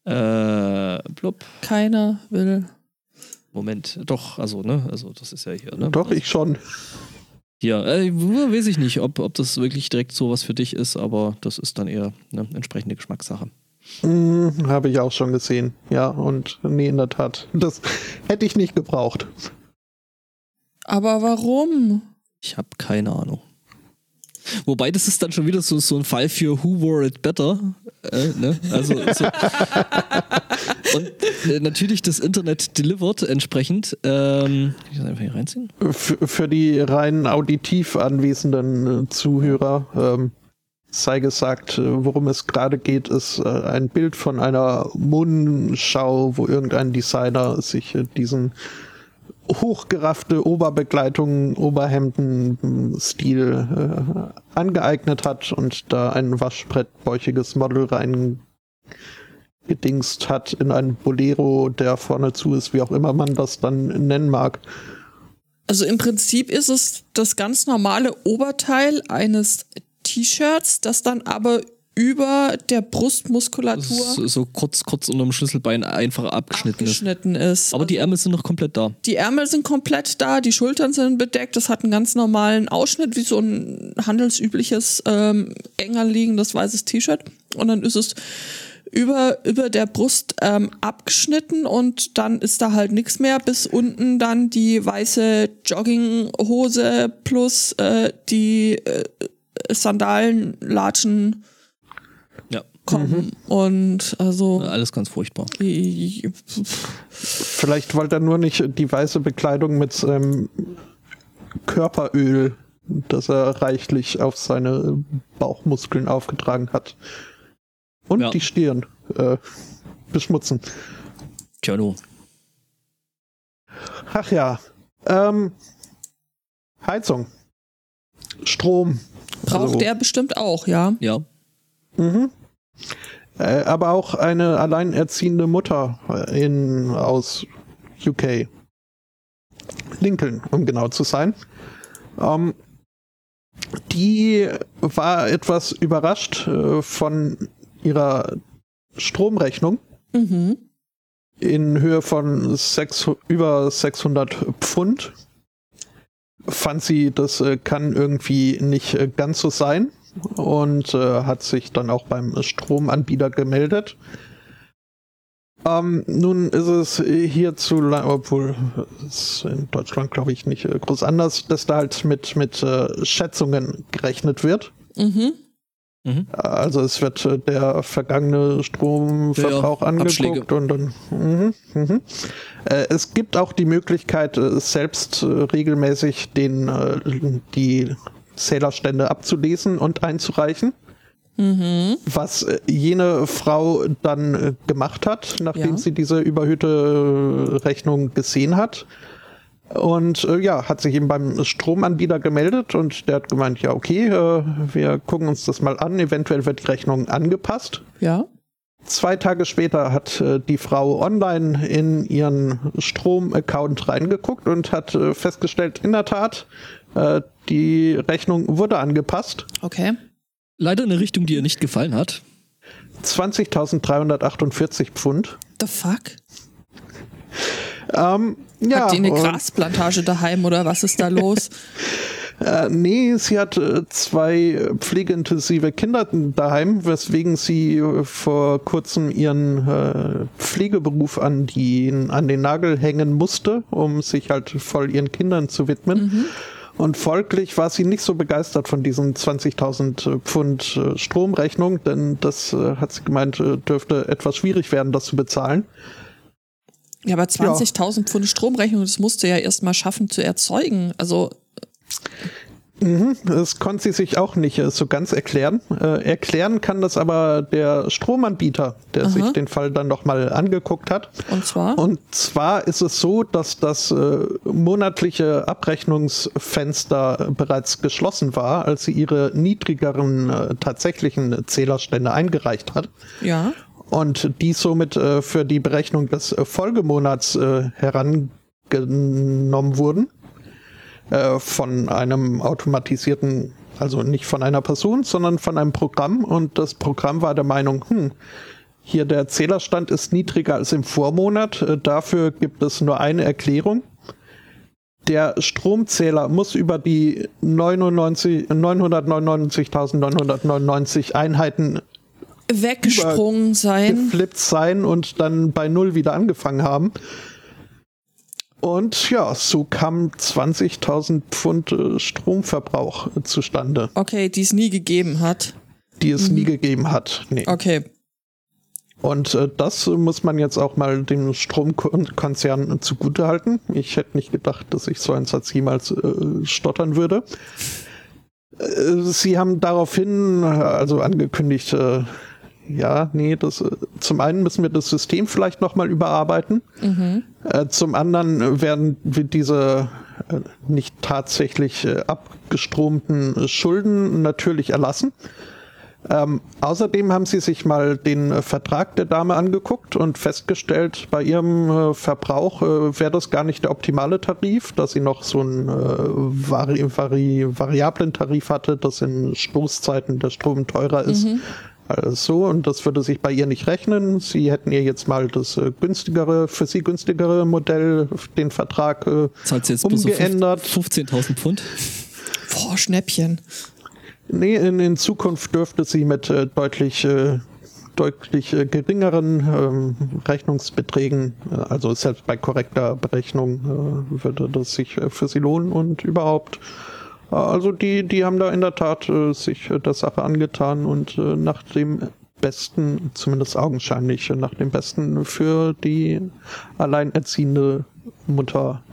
[SPEAKER 1] Äh, blub.
[SPEAKER 3] keiner will.
[SPEAKER 1] Moment, doch, also, ne? Also, das ist ja hier, ne?
[SPEAKER 2] Doch, ich schon.
[SPEAKER 1] Hier, äh, weiß ich nicht, ob, ob das wirklich direkt so was für dich ist, aber das ist dann eher eine entsprechende Geschmackssache.
[SPEAKER 2] Hm, Habe ich auch schon gesehen. Ja, und nee, in der Tat. Das hätte ich nicht gebraucht.
[SPEAKER 3] Aber warum?
[SPEAKER 1] Ich habe keine Ahnung. Wobei, das ist dann schon wieder so, so ein Fall für Who Wore It Better. Äh, ne? Also, so. Und äh, natürlich das Internet delivered entsprechend. Ähm, kann ich das einfach hier reinziehen?
[SPEAKER 2] Für, für die rein auditiv anwesenden äh, Zuhörer ähm, sei gesagt, äh, worum es gerade geht, ist äh, ein Bild von einer Modenschau, wo irgendein Designer sich äh, diesen hochgeraffte Oberbekleidung, Oberhemden-Stil angeeignet hat und da ein waschbrettbäuchiges Model rein gedingst hat in ein Bolero, der vorne zu ist, wie auch immer man das dann nennen mag.
[SPEAKER 3] Also im Prinzip ist es das ganz normale Oberteil eines T-Shirts, das dann aber über der Brustmuskulatur
[SPEAKER 1] So, so kurz, kurz unterm Schlüsselbein einfach abgeschnitten, ist.
[SPEAKER 3] abgeschnitten ist.
[SPEAKER 1] Aber die Ärmel sind noch komplett da.
[SPEAKER 3] Die Ärmel sind komplett da, die Schultern sind bedeckt, das hat einen ganz normalen Ausschnitt, wie so ein handelsübliches, ähm, enger liegendes weißes T-Shirt. Und dann ist es über, über der Brust ähm, abgeschnitten und dann ist da halt nichts mehr, bis unten dann die weiße Jogginghose plus äh, die äh, Sandalenlatschen
[SPEAKER 1] Ja.
[SPEAKER 3] kommen. Und also
[SPEAKER 1] Alles ganz furchtbar.
[SPEAKER 2] Vielleicht wollte er nur nicht die weiße Bekleidung mit seinem Körperöl, das er reichlich auf seine Bauchmuskeln aufgetragen hat. Und
[SPEAKER 1] Ja.
[SPEAKER 2] die Stirn äh, beschmutzen.
[SPEAKER 1] Tja, du.
[SPEAKER 2] Ach ja. Ähm, Heizung. Strom.
[SPEAKER 3] braucht
[SPEAKER 2] Also,
[SPEAKER 3] der bestimmt auch, ja.
[SPEAKER 1] Ja.
[SPEAKER 2] Mhm. Äh, aber auch eine alleinerziehende Mutter in, aus UK. Lincoln, um genau zu sein. Ähm, die war etwas überrascht äh, von ihrer Stromrechnung
[SPEAKER 3] Mhm.
[SPEAKER 2] in Höhe von sechs, über 600 Pfund. Fand sie, das äh, kann irgendwie nicht äh, ganz so sein und äh, hat sich dann auch beim Stromanbieter gemeldet. Ähm, nun ist es hierzulande, obwohl es in Deutschland glaube ich nicht äh, groß anders, dass da halt mit, mit Schätzungen gerechnet wird.
[SPEAKER 3] Mhm.
[SPEAKER 1] Mhm.
[SPEAKER 2] Also es wird äh, der vergangene Stromverbrauch
[SPEAKER 1] Ja, ja,
[SPEAKER 2] angeguckt und dann. Mhm, mhm. Äh, es gibt auch die Möglichkeit, äh, selbst regelmäßig den, die Zählerstände abzulesen und einzureichen.
[SPEAKER 3] Mhm.
[SPEAKER 2] Was jene Frau dann gemacht hat, nachdem
[SPEAKER 3] Ja.
[SPEAKER 2] sie diese überhöhte Rechnung gesehen hat. Und äh, ja, hat sich eben beim Stromanbieter gemeldet und der hat gemeint, ja, okay, äh, wir gucken uns das mal an, eventuell wird die Rechnung angepasst.
[SPEAKER 3] Ja.
[SPEAKER 2] Zwei Tage später hat äh, die Frau online in ihren Strom-Account reingeguckt und hat äh, festgestellt, in der Tat, äh, die Rechnung wurde angepasst.
[SPEAKER 3] Okay.
[SPEAKER 1] Leider in eine Richtung, die ihr nicht gefallen hat.
[SPEAKER 2] 20.348 Pfund.
[SPEAKER 3] The fuck?
[SPEAKER 2] Ähm, ja,
[SPEAKER 3] Hat die eine Grasplantage daheim oder was ist da los?
[SPEAKER 2] Äh, nee, sie hat äh, zwei pflegeintensive Kinder daheim, weswegen sie äh, vor kurzem ihren äh, Pflegeberuf an, die, an den Nagel hängen musste, um sich halt voll ihren Kindern zu widmen. Und folglich war sie nicht so begeistert von diesen 20.000 Pfund Stromrechnung, denn das hat sie gemeint, dürfte etwas schwierig werden, das zu bezahlen.
[SPEAKER 3] Ja, aber 20.000 Pfund Stromrechnung, das musst du ja erstmal schaffen zu erzeugen. Also,
[SPEAKER 2] Mhm, das konnte sie sich auch nicht äh, so ganz erklären. Äh, erklären kann das aber der Stromanbieter, der
[SPEAKER 3] Aha.
[SPEAKER 2] sich den Fall dann nochmal angeguckt hat.
[SPEAKER 3] und zwar?
[SPEAKER 2] Und zwar ist es so, dass das äh, monatliche Abrechnungsfenster bereits geschlossen war, als sie ihre niedrigeren äh, tatsächlichen Zählerstände eingereicht hat.
[SPEAKER 3] ja.
[SPEAKER 2] Und die somit äh, für die Berechnung des äh, Folgemonats äh, herangenommen wurden. Äh, von einem automatisierten, also nicht von einer Person, sondern von einem Programm. Und das Programm war der Meinung, hm, hier der Zählerstand ist niedriger als im Vormonat. Äh, dafür gibt es nur eine Erklärung. Der Stromzähler muss über die 99 999.999 Einheiten
[SPEAKER 3] Weggesprungen sein.
[SPEAKER 2] geflippt sein und dann bei Null wieder angefangen haben. Und ja, so kam 20.000 Pfund äh, Stromverbrauch äh, zustande,
[SPEAKER 3] Okay, die es nie gegeben hat.
[SPEAKER 2] die es nie gegeben hat. Nee.
[SPEAKER 3] Okay.
[SPEAKER 2] Und äh, das muss man jetzt auch mal dem Stromkonzern zugutehalten. Ich hätte nicht gedacht, dass ich so einen Satz jemals äh, stottern würde. Äh, Sie haben daraufhin also angekündigt, äh, ja, nee, das, äh, zum einen müssen wir das System vielleicht nochmal überarbeiten. Äh, zum anderen werden wir diese äh, nicht tatsächlich äh, abgestromten Schulden natürlich erlassen. Ähm, außerdem haben sie sich mal den Vertrag der Dame angeguckt und festgestellt, bei ihrem Verbrauch wäre das gar nicht der optimale Tarif, dass sie noch so einen vari vari variablen Tarif hatte, dass in Stoßzeiten der Strom teurer ist. Also, und das würde sich bei ihr nicht rechnen. Sie hätten ihr jetzt mal das äh, günstigere, für sie günstigere Modell, den Vertrag äh,
[SPEAKER 1] Zahlt sie jetzt bloß so fünf-
[SPEAKER 2] umgeändert.
[SPEAKER 1] 15.000 Pfund?
[SPEAKER 3] Boah, Schnäppchen.
[SPEAKER 2] Nee, in, in Zukunft dürfte sie mit äh, deutlich äh, deutlich äh, geringeren ähm, Rechnungsbeträgen, äh, also selbst bei korrekter Berechnung äh, würde das sich äh, für sie lohnen und überhaupt. Also die, die haben da in der Tat äh, sich äh, der Sache angetan und äh, nach dem Besten, zumindest augenscheinlich, äh, nach dem Besten für die alleinerziehende Mutter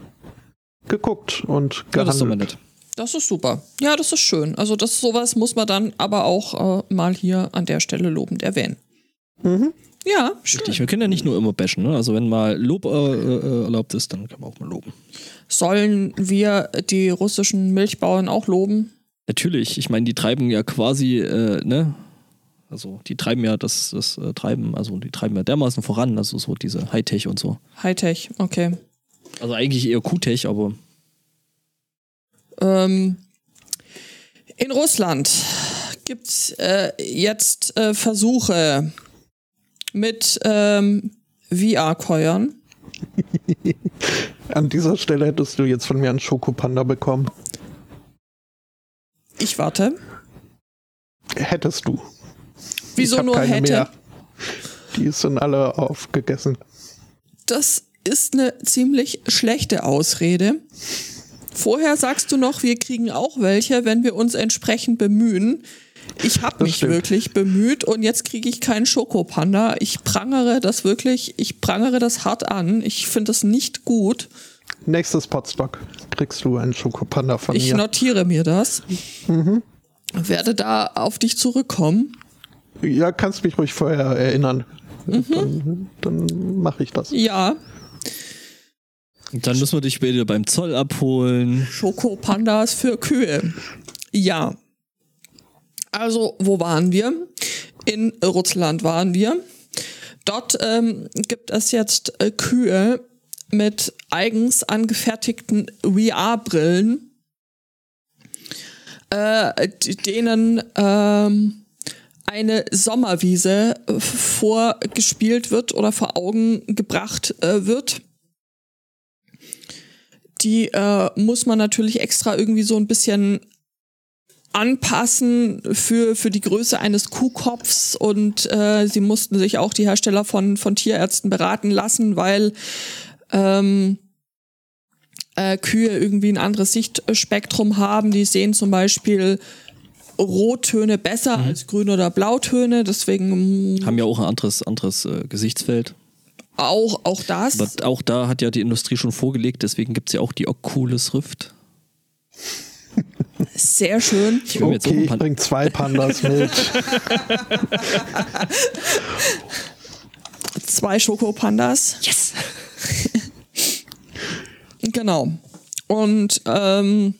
[SPEAKER 2] geguckt und
[SPEAKER 1] Ja, das
[SPEAKER 2] gehandelt.
[SPEAKER 3] Das ist super. Ja, das ist schön. Also das sowas muss man dann aber auch äh, mal hier an der Stelle lobend erwähnen.
[SPEAKER 2] Mhm.
[SPEAKER 3] Ja, schön.
[SPEAKER 1] Richtig, wir können ja nicht nur immer bashen. Ne? Also wenn mal Lob äh, äh, erlaubt ist, dann kann man auch mal loben.
[SPEAKER 3] Sollen wir die russischen Milchbauern auch loben?
[SPEAKER 1] Natürlich, ich meine, die treiben ja quasi, äh, ne? Also die treiben ja das, das äh, Treiben, also die treiben ja dermaßen voran, also so diese Hightech und so.
[SPEAKER 3] Hightech, okay.
[SPEAKER 1] Also eigentlich eher Q-Tech, aber
[SPEAKER 3] Ähm, in Russland gibt es äh, jetzt äh, Versuche mit ähm, VR-Käuern.
[SPEAKER 2] An dieser Stelle hättest du jetzt von mir einen Schokopanda bekommen.
[SPEAKER 3] Ich warte.
[SPEAKER 2] Hättest du.
[SPEAKER 3] Wieso nur hätte?
[SPEAKER 2] Mehr. Die sind alle aufgegessen.
[SPEAKER 3] Das ist eine ziemlich schlechte Ausrede. Vorher sagst du noch, wir kriegen auch welche, wenn wir uns entsprechend bemühen. Ich habe mich
[SPEAKER 2] stimmt.
[SPEAKER 3] wirklich bemüht und jetzt kriege ich keinen Schokopanda. Ich prangere das wirklich, ich prangere das hart an. Ich finde das nicht gut.
[SPEAKER 2] Nächstes Potstock kriegst du einen Schokopanda von
[SPEAKER 3] Ich
[SPEAKER 2] mir.
[SPEAKER 3] notiere mir das. Werde da auf dich zurückkommen.
[SPEAKER 2] Ja, kannst mich ruhig vorher erinnern.
[SPEAKER 3] Mhm.
[SPEAKER 2] Dann, dann mache ich das.
[SPEAKER 3] Ja,
[SPEAKER 1] dann müssen wir dich später beim Zoll abholen.
[SPEAKER 3] Schokopandas für Kühe. Ja. Also, wo waren wir? In Russland waren wir. Dort ähm, gibt es jetzt äh, Kühe mit eigens angefertigten VR-Brillen, äh, denen ähm, eine Sommerwiese vorgespielt wird oder vor Augen gebracht äh, wird die äh, muss man natürlich extra irgendwie so ein bisschen anpassen für, für die Größe eines Kuhkopfs und äh, sie mussten sich auch die Hersteller von, von Tierärzten beraten lassen, weil ähm, äh, Kühe irgendwie ein anderes Sichtspektrum haben. Die sehen zum Beispiel Rottöne besser als Grün- oder Blautöne, deswegen
[SPEAKER 1] Haben ja auch ein anderes, anderes äh, Gesichtsfeld.
[SPEAKER 3] auch, auch das.
[SPEAKER 1] Aber auch da hat ja die Industrie schon vorgelegt, deswegen gibt es ja auch die Oculus Rift.
[SPEAKER 3] Sehr schön.
[SPEAKER 1] Ich
[SPEAKER 2] Okay, ich
[SPEAKER 1] paar,
[SPEAKER 2] bring zwei Pandas mit.
[SPEAKER 3] Zwei Schokopandas.
[SPEAKER 1] yes!
[SPEAKER 3] Genau. Und ähm,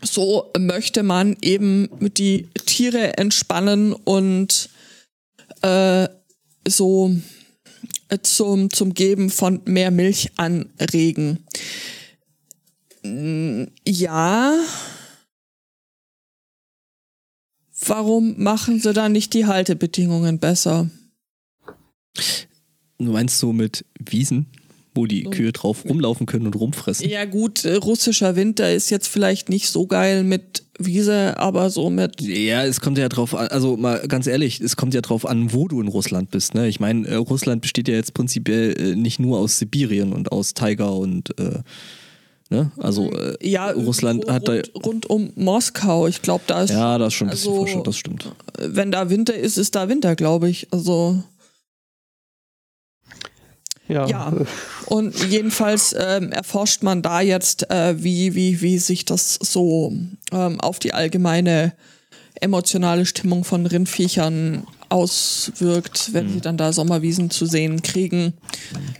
[SPEAKER 3] so möchte man eben die Tiere entspannen und äh, so äh, zum, zum Geben von mehr Milch anregen. Ja. Warum machen sie da nicht die Haltebedingungen besser?
[SPEAKER 1] Du meinst so mit Wiesen, wo die Kühe drauf rumlaufen können und rumfressen?
[SPEAKER 3] Ja gut, äh, russischer Winter ist jetzt vielleicht nicht so geil mit Wiese, aber so mit
[SPEAKER 1] Ja, es kommt ja drauf an, also mal ganz ehrlich, es kommt ja drauf an, wo du in Russland bist. Ne? Ich meine, äh, Russland besteht ja jetzt prinzipiell äh, nicht nur aus Sibirien und aus Taiga und äh, ne? Also äh,
[SPEAKER 3] Ja,
[SPEAKER 1] Russland
[SPEAKER 3] irgendwo
[SPEAKER 1] hat da.
[SPEAKER 3] rund, rund um Moskau. Ich glaube, da ist,
[SPEAKER 1] Ja, das ist schon ein bisschen
[SPEAKER 3] also,
[SPEAKER 1] forscher, das stimmt.
[SPEAKER 3] wenn da Winter ist, ist da Winter, glaube ich. Also
[SPEAKER 2] Ja.
[SPEAKER 3] ja. Und jedenfalls ähm, erforscht man da jetzt, äh, wie, wie, wie sich das so ähm, auf die allgemeine emotionale Stimmung von Rindviechern auswirkt, wenn sie dann da Sommerwiesen zu sehen kriegen.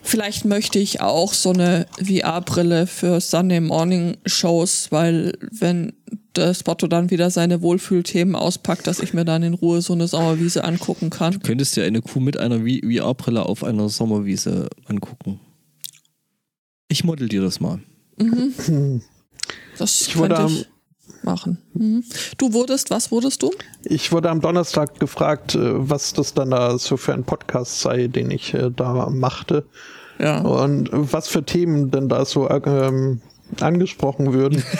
[SPEAKER 3] Vielleicht möchte ich auch so eine VR-Brille für Sunday Morning Shows, weil wenn der Spotto dann wieder seine Wohlfühlthemen auspackt, dass ich mir dann in Ruhe so eine Sommerwiese angucken kann.
[SPEAKER 1] könntest ja eine Kuh mit einer VR-Brille auf einer Sommerwiese angucken. Ich model dir das mal.
[SPEAKER 3] Das
[SPEAKER 2] Ich wurde
[SPEAKER 3] könnte
[SPEAKER 2] am-
[SPEAKER 3] ich machen. Mhm. Du wurdest, was wurdest du?
[SPEAKER 2] Ich wurde am Donnerstag gefragt, äh, was das dann da so für ein Podcast sei, den ich äh, da machte.
[SPEAKER 3] Ja.
[SPEAKER 2] Und was für Themen denn da so ähm, angesprochen würden.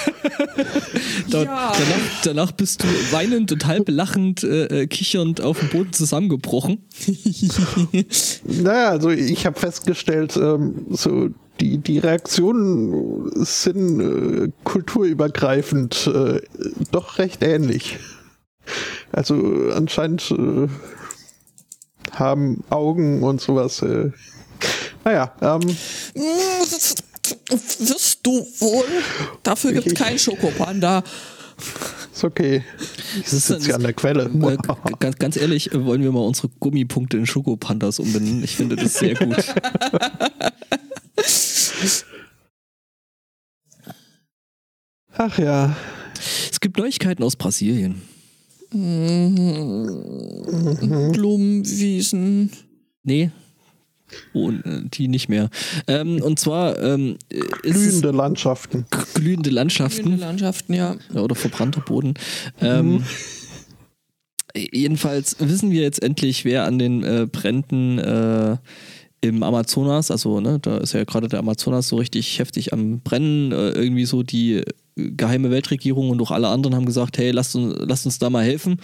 [SPEAKER 1] Da,
[SPEAKER 3] Ja.
[SPEAKER 1] danach, danach bist du weinend und halb lachend, äh, äh, kichernd auf dem Boden zusammengebrochen.
[SPEAKER 2] Naja, also ich habe festgestellt, ähm, so die, die Reaktionen sind äh, kulturübergreifend äh, doch recht ähnlich. Also anscheinend äh, haben Augen und sowas. Äh, naja, ähm,
[SPEAKER 3] Wirst du wohl? Dafür gibt es keinen Schokopanda.
[SPEAKER 2] ist okay. Ich
[SPEAKER 1] ist
[SPEAKER 2] sitze ja an der Quelle.
[SPEAKER 1] Äh, ganz, ganz ehrlich, wollen wir mal unsere Gummipunkte in Schokopandas umbenennen? Ich finde das sehr gut.
[SPEAKER 2] Ach ja.
[SPEAKER 1] Es gibt Neuigkeiten aus Brasilien.
[SPEAKER 3] Blumenwiesen.
[SPEAKER 1] Nee. Oh, äh, die nicht mehr. Ähm, und zwar ähm, äh,
[SPEAKER 2] Glühende Landschaften.
[SPEAKER 1] glühende Landschaften.
[SPEAKER 3] Grüne Landschaften, ja.
[SPEAKER 1] Ja, oder verbrannter Boden. Ähm, jedenfalls wissen wir jetzt endlich, wer an den äh, Bränden äh, im Amazonas, also ne, da ist ja gerade der Amazonas so richtig heftig am Brennen, äh, irgendwie so die äh, geheime Weltregierung und auch alle anderen haben gesagt, hey, lasst uns, lasst uns da mal helfen.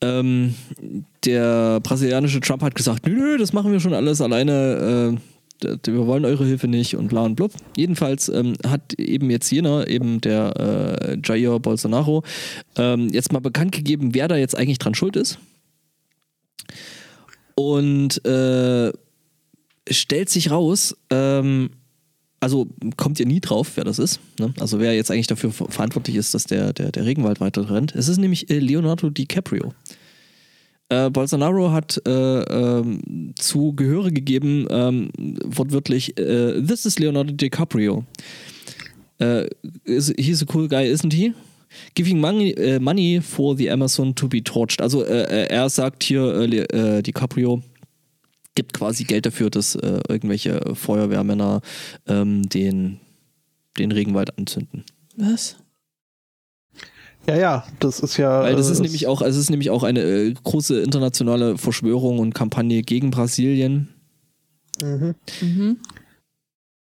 [SPEAKER 1] Ähm, der brasilianische Trump hat gesagt, nö, nö, das machen wir schon alles alleine. Äh, wir wollen eure Hilfe nicht und bla und blub. Jedenfalls ähm, hat eben jetzt jener, eben der äh, Jair Bolsonaro, ähm, jetzt mal bekannt gegeben, wer da jetzt eigentlich dran schuld ist. Und äh, stellt sich raus, ähm, also kommt ihr nie drauf, wer das ist. Ne? Also wer jetzt eigentlich dafür ver verantwortlich ist, dass der, der, der Regenwald weiter brennt. Es ist nämlich äh, Leonardo DiCaprio. Äh, Bolsonaro hat äh, ähm, zu Gehöre gegeben, ähm, wortwörtlich, äh, this is Leonardo DiCaprio. Äh, he's a cool guy, isn't he? Giving money, äh, money for the Amazon to be torched. Also äh, äh, er sagt hier, DiCaprio gibt quasi Geld dafür, dass äh, irgendwelche Feuerwehrmänner ähm, den, den Regenwald anzünden.
[SPEAKER 3] Was?
[SPEAKER 2] Ja, ja, das ist ja.
[SPEAKER 1] Weil das ist
[SPEAKER 2] äh,
[SPEAKER 1] nämlich auch, also es ist nämlich auch eine äh, große internationale Verschwörung und Kampagne gegen Brasilien.
[SPEAKER 2] Mhm.
[SPEAKER 3] Mhm.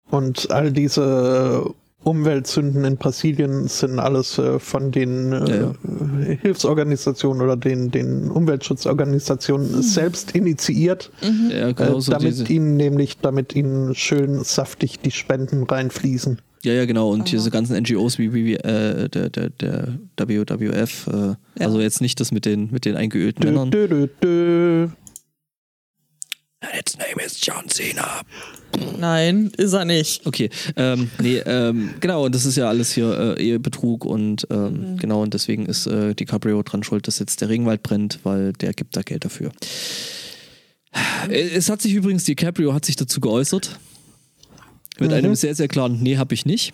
[SPEAKER 2] Und all diese Umweltsünden in Brasilien sind alles äh, von den äh,
[SPEAKER 1] Ja, ja.
[SPEAKER 2] äh, Hilfsorganisationen oder den, den Umweltschutzorganisationen selbst initiiert,
[SPEAKER 1] Ja,
[SPEAKER 2] äh,
[SPEAKER 1] genau so
[SPEAKER 2] damit
[SPEAKER 1] diese,
[SPEAKER 2] ihnen nämlich, damit ihnen schön saftig die Spenden reinfließen.
[SPEAKER 1] ja, ja, genau. Und
[SPEAKER 3] Aha.
[SPEAKER 1] diese ganzen NGOs wie, wie, wie äh, der, der, der WWF, äh,
[SPEAKER 3] Ja.
[SPEAKER 1] also jetzt nicht das mit den, mit den eingeölten
[SPEAKER 2] Dö,
[SPEAKER 1] Männern.
[SPEAKER 2] dö, dö, dö.
[SPEAKER 1] Its name is John Cena.
[SPEAKER 3] Nein, ist er nicht.
[SPEAKER 1] Okay, ähm, nee, ähm, genau, und das ist ja alles hier äh, Ehebetrug und ähm, genau, und deswegen ist äh, DiCaprio dran schuld, dass jetzt der Regenwald brennt, weil der gibt da Geld dafür. Äh, Es hat sich übrigens, DiCaprio hat sich dazu geäußert. Mit
[SPEAKER 2] Mhm.
[SPEAKER 1] einem sehr, sehr klaren Nee, hab ich nicht.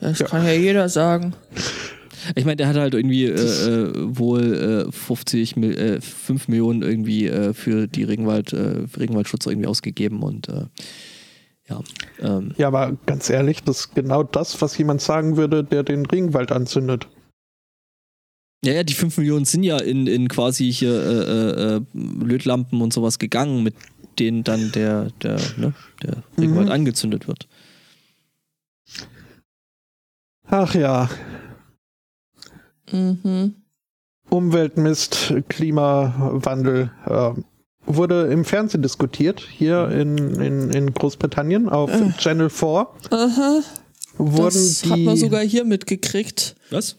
[SPEAKER 3] Das kann ja jeder sagen.
[SPEAKER 1] Ich meine, der hat halt irgendwie äh, äh, wohl äh, 50 Mil äh, 5 Millionen irgendwie äh, für die Regenwald, äh, Regenwaldschutz irgendwie ausgegeben und äh, ja. Ähm,
[SPEAKER 2] Ja, aber ganz ehrlich, das ist genau das, was jemand sagen würde, der den Regenwald anzündet.
[SPEAKER 1] Ja, ja, die 5 Millionen sind ja in, in quasi hier Lötlampen und sowas gegangen, mit denen dann der, der, ne, der Regenwald
[SPEAKER 2] Mhm.
[SPEAKER 1] angezündet wird.
[SPEAKER 2] Ach ja,
[SPEAKER 3] Mhm.
[SPEAKER 2] Umweltmist, Klimawandel äh, wurde im Fernsehen diskutiert, hier in, in, in Großbritannien auf
[SPEAKER 3] Äh.
[SPEAKER 2] Channel 4.
[SPEAKER 3] Aha.
[SPEAKER 2] Wurden
[SPEAKER 3] Das
[SPEAKER 2] die,
[SPEAKER 3] hat man sogar hier mitgekriegt.
[SPEAKER 1] Was?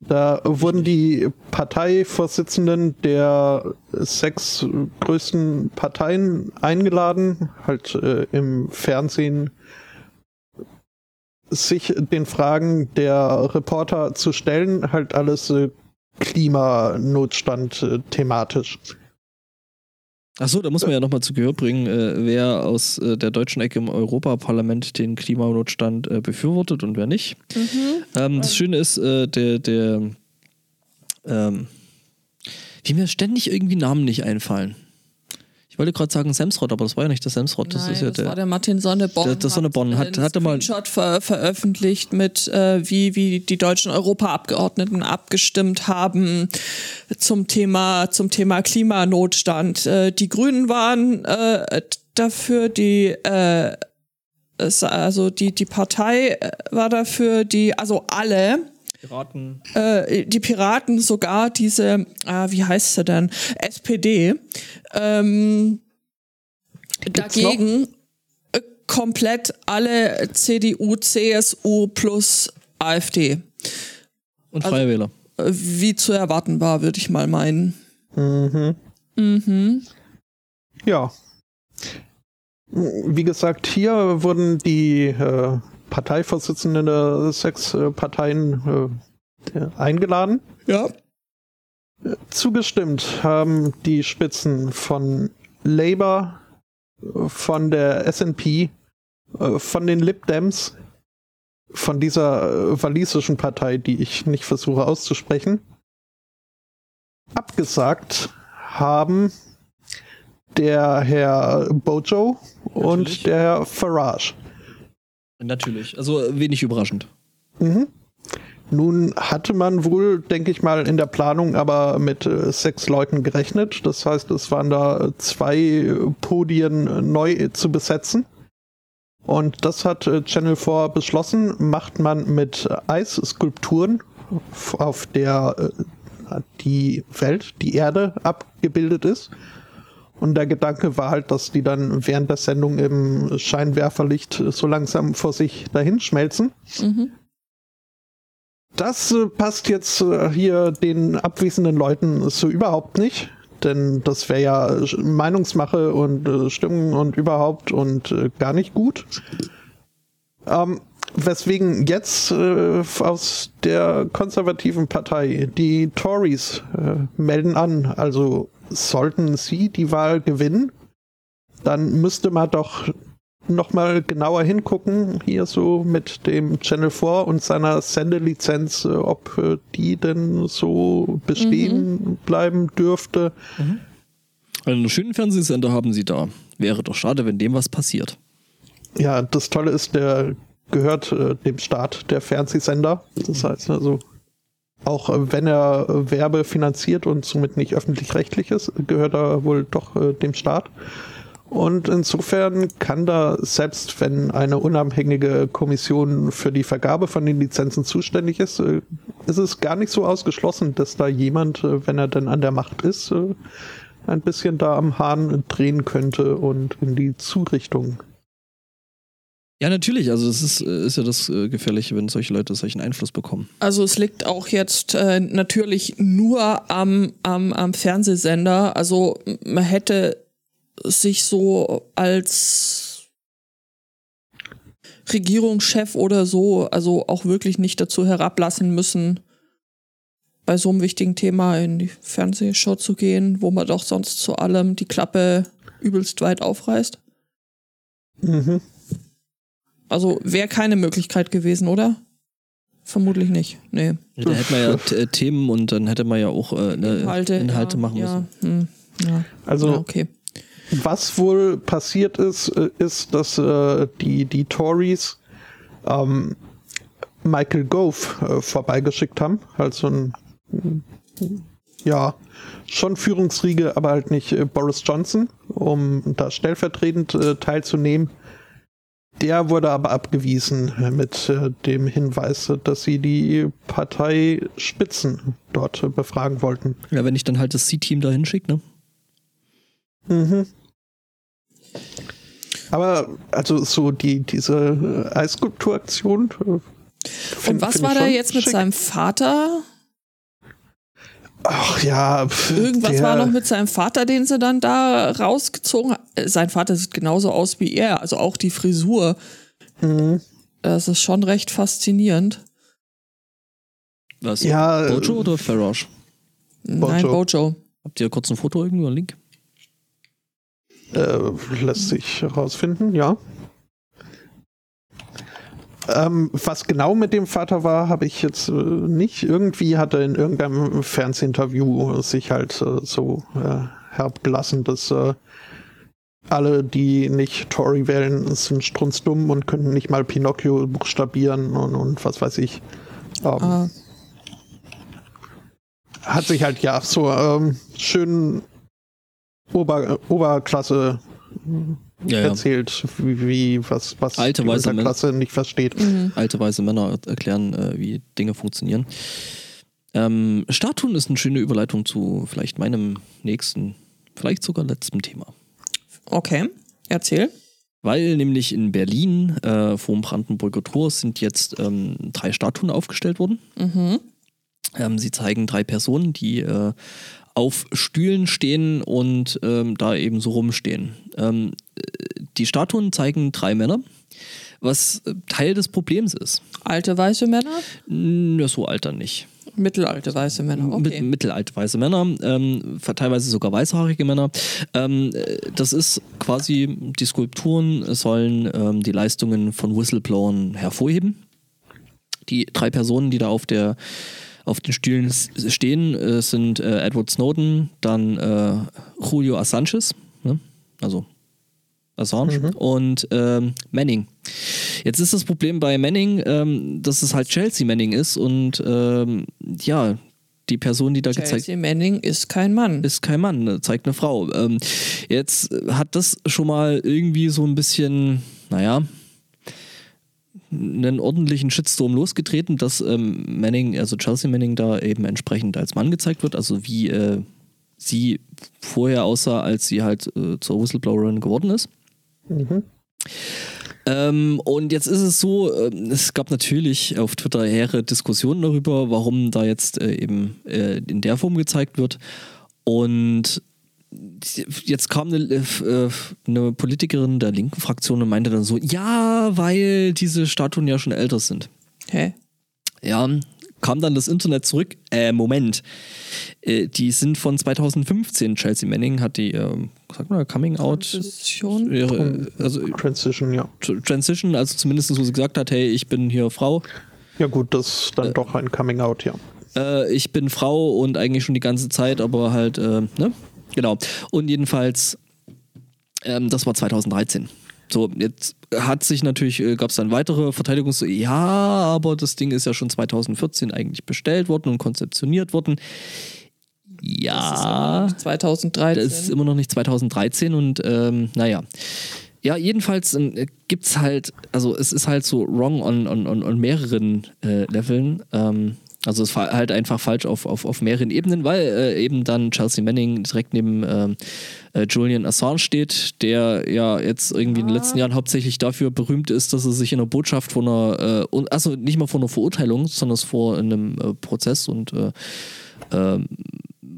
[SPEAKER 2] Da wurden die Parteivorsitzenden der sechs größten Parteien eingeladen, halt äh, im Fernsehen sich den Fragen der Reporter zu stellen, halt alles äh, Klimanotstand äh, thematisch.
[SPEAKER 1] Achso, da muss man ja nochmal zu Gehör bringen, äh, wer aus äh, der deutschen Ecke im Europaparlament den Klimanotstand äh, befürwortet und wer nicht.
[SPEAKER 3] Mhm.
[SPEAKER 1] Ähm, das Schöne ist, äh, der, der, ähm, wie mir ständig irgendwie Namen nicht einfallen. Ich wollte gerade sagen Semsrott, aber das war ja nicht der Semsrott. Das
[SPEAKER 3] Nein,
[SPEAKER 1] ist ja
[SPEAKER 3] das
[SPEAKER 1] der.
[SPEAKER 3] war der Martin Sonneborn.
[SPEAKER 1] Der- der Sonneborn hat-
[SPEAKER 3] einen
[SPEAKER 1] hatte mal-
[SPEAKER 3] Screenshot ver veröffentlicht mit, äh, wie, wie die deutschen Europaabgeordneten abgestimmt haben zum Thema, zum Thema Klimanotstand. Äh, die Grünen waren äh, dafür, die äh, also die, die Partei äh, war dafür, die, also alle,
[SPEAKER 1] Piraten.
[SPEAKER 3] äh, die Piraten sogar diese, ah, wie heißt sie denn, SPD, ähm, dagegen äh, komplett alle CDU, CSU plus AfD.
[SPEAKER 1] Und
[SPEAKER 3] Also-
[SPEAKER 1] Freie Wähler.
[SPEAKER 3] Äh, Wie zu erwarten war, würde ich mal meinen.
[SPEAKER 2] Mhm.
[SPEAKER 3] Mhm.
[SPEAKER 2] Ja. Wie gesagt, hier wurden die äh, Parteivorsitzenden der sechs äh, Parteien eingeladen.
[SPEAKER 3] Ja.
[SPEAKER 2] Zugestimmt haben die Spitzen von Labour, von der SNP, äh, von den Lib Dems, von dieser äh, walisischen Partei, die ich nicht versuche auszusprechen. Abgesagt haben der Herr Bojo und
[SPEAKER 1] Natürlich.
[SPEAKER 2] der Herr Farage.
[SPEAKER 1] Natürlich. Also äh, wenig überraschend.
[SPEAKER 2] Mhm. Nun hatte man wohl, denke ich mal, in der Planung aber mit äh, sechs Leuten gerechnet. Das heißt, es waren da äh, zwei Podien neu zu besetzen. Und das hat Channel 4 beschlossen, macht man mit Eisskulpturen, auf der die Welt, die Erde abgebildet ist. Und der Gedanke war halt, dass die dann während der Sendung im Scheinwerferlicht so langsam vor sich dahin schmelzen.
[SPEAKER 3] Mhm.
[SPEAKER 2] Das äh, passt jetzt äh, hier den abwesenden Leuten so überhaupt nicht. Denn das wäre ja äh, Meinungsmache und Stimmung und überhaupt und gar nicht gut. Ähm, weswegen jetzt äh, aus der konservativen Partei die Tories äh, melden an, also sollten sie die Wahl gewinnen, dann müsste man doch nochmal genauer hingucken, hier so mit dem Channel 4 und seiner Sendelizenz, äh, ob äh, die denn so bestehen bleiben dürfte.
[SPEAKER 1] Einen schönen Fernsehsender haben sie da. Wäre doch schade, wenn dem was passiert.
[SPEAKER 2] Ja, das Tolle ist, der gehört äh, dem Staat, der Fernsehsender. Das heißt also, auch äh, wenn er äh, werbefinanziert und somit nicht öffentlich-rechtlich ist, gehört er wohl doch äh, dem Staat. Und insofern kann da, selbst wenn eine unabhängige Kommission für die Vergabe von den Lizenzen zuständig ist, äh, ist es gar nicht so ausgeschlossen, dass da jemand, wenn er denn an der Macht ist, ein bisschen da am Hahn drehen könnte und in die Zurichtung
[SPEAKER 1] Ja, natürlich. Also das ist, äh, ist ja das äh, Gefährliche, wenn solche Leute solchen Einfluss bekommen.
[SPEAKER 3] Also es liegt auch jetzt äh, natürlich nur am, am, am Fernsehsender. Also man hätte sich so als Regierungschef oder so, also auch wirklich nicht dazu herablassen müssen, bei so einem wichtigen Thema in die Fernsehshow zu gehen, wo man doch sonst zu allem die Klappe übelst weit aufreißt.
[SPEAKER 2] Mhm.
[SPEAKER 3] Also wäre keine Möglichkeit gewesen, oder? Vermutlich nicht. Nee.
[SPEAKER 1] Da hätte man ja äh, Themen und dann hätte man ja auch äh, ne,
[SPEAKER 3] Inhalte,
[SPEAKER 1] Inhalte
[SPEAKER 3] ja,
[SPEAKER 1] machen
[SPEAKER 3] ja,
[SPEAKER 1] müssen.
[SPEAKER 3] Hm, ja.
[SPEAKER 2] Also
[SPEAKER 3] ja, okay.
[SPEAKER 2] Was wohl passiert ist, äh, ist, dass äh, die, die Tories ähm, Michael Gove äh, vorbeigeschickt haben. Also ein, ja, schon Führungsriege, aber halt nicht äh, Boris Johnson, um da stellvertretend äh, teilzunehmen. Der wurde aber abgewiesen mit äh, dem Hinweis, dass sie die Parteispitzen dort befragen wollten.
[SPEAKER 1] Ja, wenn ich dann halt das C-Team da hinschicke, ne?
[SPEAKER 2] Mhm. Aber also so die diese äh, Eisskulpturaktion. äh,
[SPEAKER 3] Und was war da jetzt mit
[SPEAKER 2] schick.
[SPEAKER 3] seinem Vater?
[SPEAKER 2] Ach ja. pf,
[SPEAKER 3] Irgendwas
[SPEAKER 2] der,
[SPEAKER 3] war noch mit seinem Vater, den sie dann da rausgezogen hat. Äh, Sein Vater sieht genauso aus wie er, also auch die Frisur.
[SPEAKER 2] Mhm.
[SPEAKER 3] Das ist schon recht faszinierend.
[SPEAKER 1] Was?
[SPEAKER 2] Ja, äh,
[SPEAKER 1] Bojo oder Farage?
[SPEAKER 3] Nein, Bojo.
[SPEAKER 1] Habt ihr kurz ein Foto irgendwo, einen Link?
[SPEAKER 2] Äh, lässt sich herausfinden, ja. Ähm, was genau mit dem Vater war, habe ich jetzt äh, nicht. Irgendwie hat er in irgendeinem Fernsehinterview sich halt äh, so äh, herabgelassen, dass äh, alle, die nicht Tory wählen, sind strunzdumm und können nicht mal Pinocchio buchstabieren und, und was weiß ich. Ähm,
[SPEAKER 3] Ah,
[SPEAKER 2] hat sich halt ja so ähm, schön Ober, Oberklasse
[SPEAKER 1] Ja,
[SPEAKER 2] erzählt, wie, wie was, was
[SPEAKER 1] Alte
[SPEAKER 2] die. Unterklasse nicht versteht.
[SPEAKER 1] Alte weiße Männer erklären, äh, wie Dinge funktionieren. Ähm, Statuen ist eine schöne Überleitung zu vielleicht meinem nächsten, vielleicht sogar letzten Thema.
[SPEAKER 3] Okay, erzähl.
[SPEAKER 1] Weil nämlich in Berlin äh, vor dem Brandenburger Tor sind jetzt ähm, drei Statuen aufgestellt worden. Ähm, sie zeigen drei Personen, die äh, auf Stühlen stehen und ähm, da eben so rumstehen. Ähm, äh, die Statuen zeigen drei Männer, was äh, Teil des Problems ist.
[SPEAKER 3] Alte weiße Männer?
[SPEAKER 1] Na, so alter nicht.
[SPEAKER 3] Mittelalte weiße Männer. Okay.
[SPEAKER 1] Mit, mittelalte weiße Männer, ähm, teilweise sogar weißhaarige Männer. Ähm, äh, das ist quasi, die Skulpturen sollen ähm, die Leistungen von Whistleblowern hervorheben. Die drei Personen, die da auf der auf den Stühlen stehen, äh, sind äh, Edward Snowden, dann äh, Julio Assange, ne? also Assange und ähm, Manning. Jetzt ist das Problem bei Manning, ähm, dass es halt Chelsea Manning ist und ähm, ja, die Person, die da gezeigt
[SPEAKER 3] Chelsea Manning ist kein Mann.
[SPEAKER 1] ist kein Mann, ne, zeigt eine Frau. Ähm, jetzt hat das schon mal irgendwie so ein bisschen, naja, einen ordentlichen Shitstorm losgetreten, dass ähm, Manning, also Chelsea Manning, da eben entsprechend als Mann gezeigt wird, also wie äh, sie vorher aussah, als sie halt äh, zur Whistleblowerin geworden ist. Ähm, und jetzt ist es so, ähm, es gab natürlich auf Twitter hehre Diskussionen darüber, warum da jetzt äh, eben äh, in der Form gezeigt wird. Und jetzt kam eine, äh, eine Politikerin der linken Fraktion und meinte dann so, ja, weil diese Statuen ja schon älter sind.
[SPEAKER 3] Hä?
[SPEAKER 1] Ja, kam dann das Internet zurück. Äh, Moment. Äh, die sind von 2015. Chelsea Manning hat die, äh, sag mal, Coming Out.
[SPEAKER 3] Transition?
[SPEAKER 1] Ihre, also
[SPEAKER 2] Transition, ja.
[SPEAKER 1] Transition, also zumindest, wo sie gesagt hat, hey, ich bin hier Frau,
[SPEAKER 2] Ja gut, das ist dann doch ein Coming Out, ja.
[SPEAKER 1] äh, ich bin Frau und eigentlich schon die ganze Zeit, aber halt, äh, ne? Genau. Und jedenfalls, ähm, das war 2013. So, jetzt hat sich natürlich, äh, gab es dann weitere Verteidigungs... Ja, aber das Ding ist ja schon 2014 eigentlich bestellt worden und konzeptioniert worden. Ja.
[SPEAKER 3] 2013.
[SPEAKER 1] Das ist immer noch nicht 2013 und ähm, naja. Ja, jedenfalls äh, gibt es halt, also es ist halt so wrong on, on, on, on mehreren äh, Leveln. Ähm, also es war halt einfach falsch auf, auf, auf mehreren Ebenen, weil äh, eben dann Chelsea Manning direkt neben ähm, äh, Julian Assange steht, der ja jetzt irgendwie in den letzten Jahren hauptsächlich dafür berühmt ist, dass er sich in der Botschaft vor einer, äh, also nicht mal vor einer Verurteilung, sondern vor einem äh, Prozess und äh, ähm,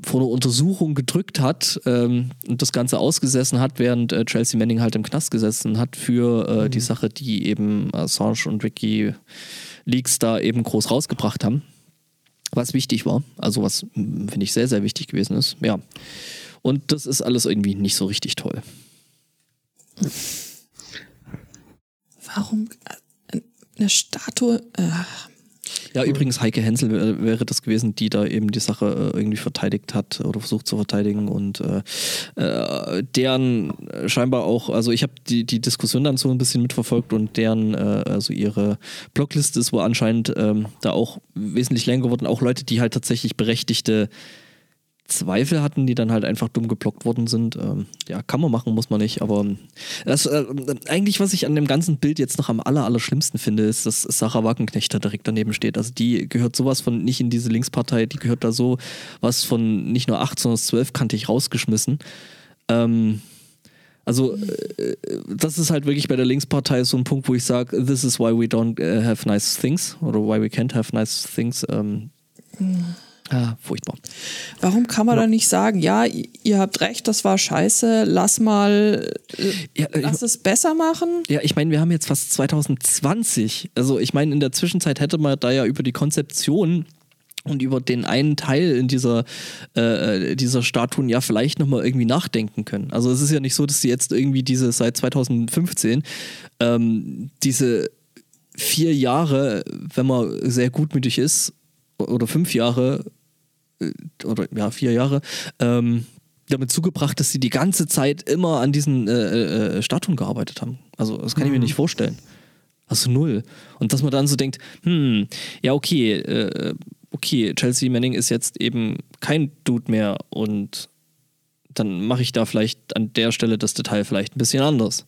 [SPEAKER 1] vor einer Untersuchung gedrückt hat ähm, und das Ganze ausgesessen hat, während äh, Chelsea Manning halt im Knast gesessen hat für äh, die Sache, die eben Assange und Ricky Leaks da eben groß rausgebracht haben. Was wichtig war, also was mm, finde ich sehr, sehr wichtig gewesen ist. Ja. Und das ist alles irgendwie nicht so richtig toll.
[SPEAKER 3] Warum äh, eine Statue? Äh,
[SPEAKER 1] Ja, übrigens, Heike Hensel wär- wäre das gewesen, die da eben die Sache äh, irgendwie verteidigt hat oder versucht zu verteidigen und äh, äh, deren scheinbar auch, also ich habe die, die Diskussion dann so ein bisschen mitverfolgt und deren, äh, also ihre Blogliste ist wohl anscheinend ähm, da auch wesentlich länger geworden. Auch Leute, die halt tatsächlich berechtigte Zweifel hatten, die dann halt einfach dumm geblockt worden sind. Ähm, ja, kann man machen, muss man nicht, aber das, äh, eigentlich, was ich an dem ganzen Bild jetzt noch am aller, aller schlimmsten finde, ist, dass Sarah Wagenknecht da direkt daneben steht. Also die gehört sowas von nicht in diese Linkspartei, die gehört da so was von nicht nur 8, sondern 12 kantig rausgeschmissen. Ähm, also äh, das ist halt wirklich bei der Linkspartei so ein Punkt, wo ich sage, this is why we don't äh, have nice things oder why we can't have nice things. Ähm, ah, furchtbar.
[SPEAKER 3] warum kann man da nicht sagen, ja, ihr habt recht, das war scheiße, lass mal, äh,
[SPEAKER 1] Ja, äh,
[SPEAKER 3] lass es besser machen?
[SPEAKER 1] Ja, ich meine, wir haben jetzt fast 2020. Also ich meine, in der Zwischenzeit hätte man da ja über die Konzeption und über den einen Teil in dieser, äh, dieser Statuen ja vielleicht nochmal irgendwie nachdenken können. Also es ist ja nicht so, dass sie jetzt irgendwie diese seit 2015 ähm, diese vier Jahre, wenn man sehr gutmütig ist, oder fünf Jahre, äh, oder ja, vier Jahre, ähm, damit zugebracht, dass sie die ganze Zeit immer an diesen äh, äh, Statuen gearbeitet haben. Also das kann ich mir nicht vorstellen. Also null. Und dass man dann so denkt, hm, ja okay, äh, okay, Chelsea Manning ist jetzt eben kein Dude mehr und dann mache ich da vielleicht an der Stelle das Detail vielleicht ein bisschen anders.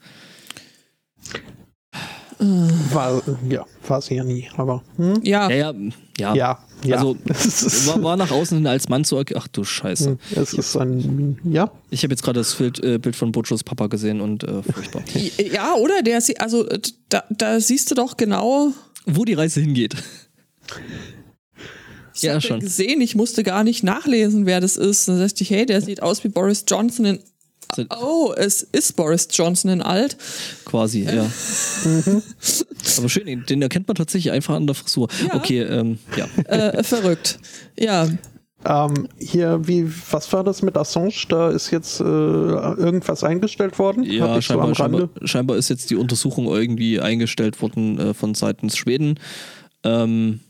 [SPEAKER 2] War, ja, war sie ja nie, aber. Hm?
[SPEAKER 3] Ja,
[SPEAKER 1] Ja, ja, ja.
[SPEAKER 2] Ja, ja.
[SPEAKER 1] Also war, war nach außen hin als Mann zu erkennen. Ach du Scheiße.
[SPEAKER 2] hm, es ist ein. Ja,
[SPEAKER 1] Ich habe jetzt gerade das Bild, äh, Bild von Butchos Papa gesehen und äh, furchtbar.
[SPEAKER 3] ja, oder? Der, also äh, da, da siehst du doch genau.
[SPEAKER 1] Wo die Reise hingeht.
[SPEAKER 3] Ich
[SPEAKER 1] Ja, schon.
[SPEAKER 3] gesehen, ich musste gar nicht nachlesen, wer das ist. Dann sagte ich, hey, der sieht aus wie Boris Johnson in. Oh, es ist Boris Johnson in alt.
[SPEAKER 1] Quasi, ja. Aber schön, den erkennt man tatsächlich einfach an der Frisur.
[SPEAKER 3] Ja.
[SPEAKER 1] Okay, ähm, ja.
[SPEAKER 3] Äh, verrückt. Ja.
[SPEAKER 2] ähm, hier, wie, was war das mit Assange? Da ist jetzt äh, irgendwas eingestellt worden?
[SPEAKER 1] Ja,
[SPEAKER 2] ich so am
[SPEAKER 1] scheinbar, scheinbar,
[SPEAKER 2] Rande.
[SPEAKER 1] scheinbar ist jetzt die Untersuchung irgendwie eingestellt worden äh, von seitens Schweden. Ähm,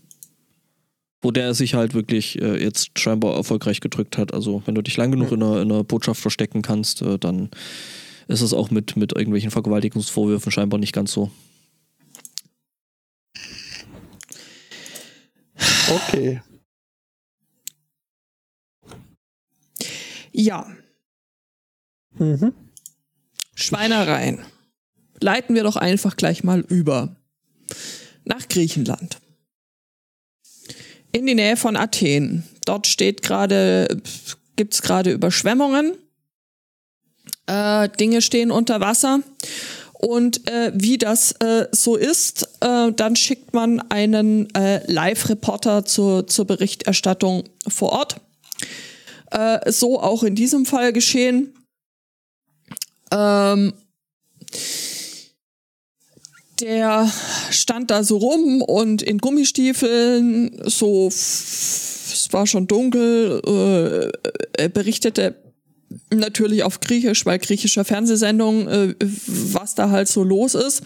[SPEAKER 1] wo der sich halt wirklich äh, jetzt scheinbar erfolgreich gedrückt hat. Also wenn du dich lang genug in, einer, in einer Botschaft verstecken kannst, äh, dann ist es auch mit, mit irgendwelchen Vergewaltigungsvorwürfen scheinbar nicht ganz so.
[SPEAKER 2] Okay.
[SPEAKER 3] Ja.
[SPEAKER 2] Mhm.
[SPEAKER 3] Schweinereien. Leiten wir doch einfach gleich mal über. Nach Griechenland. In die Nähe von Athen. Dort steht gerade, gibt es gerade Überschwemmungen. Äh, Dinge stehen unter Wasser. Und äh, wie das äh, so ist, äh, dann schickt man einen äh, Live-Reporter zur, zur Berichterstattung vor Ort. Äh, so auch in diesem Fall geschehen. Ähm, der stand da so rum und in Gummistiefeln, so, es war schon dunkel, äh, er berichtete natürlich auf Griechisch, weil griechischer Fernsehsendung, äh, was da halt so los ist.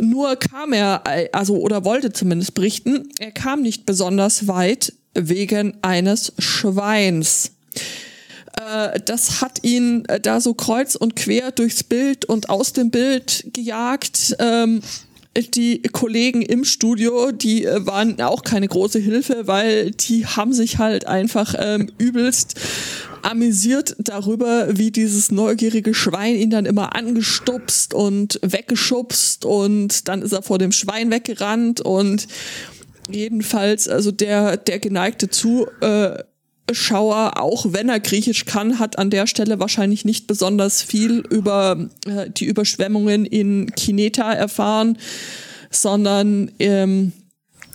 [SPEAKER 3] Nur kam er, also oder wollte zumindest berichten, er kam nicht besonders weit wegen eines Schweins. Äh, das hat ihn äh, da so kreuz und quer durchs Bild und aus dem Bild gejagt. Ähm, die Kollegen im Studio, die äh, waren auch keine große Hilfe, weil die haben sich halt einfach ähm, übelst amüsiert darüber, wie dieses neugierige Schwein ihn dann immer angestupst und weggeschubst und dann ist er vor dem Schwein weggerannt und jedenfalls, also der, der geneigte Zuschauer, auch wenn er Griechisch kann, hat an der Stelle wahrscheinlich nicht besonders viel über äh, die Überschwemmungen in Kineta erfahren, sondern ähm,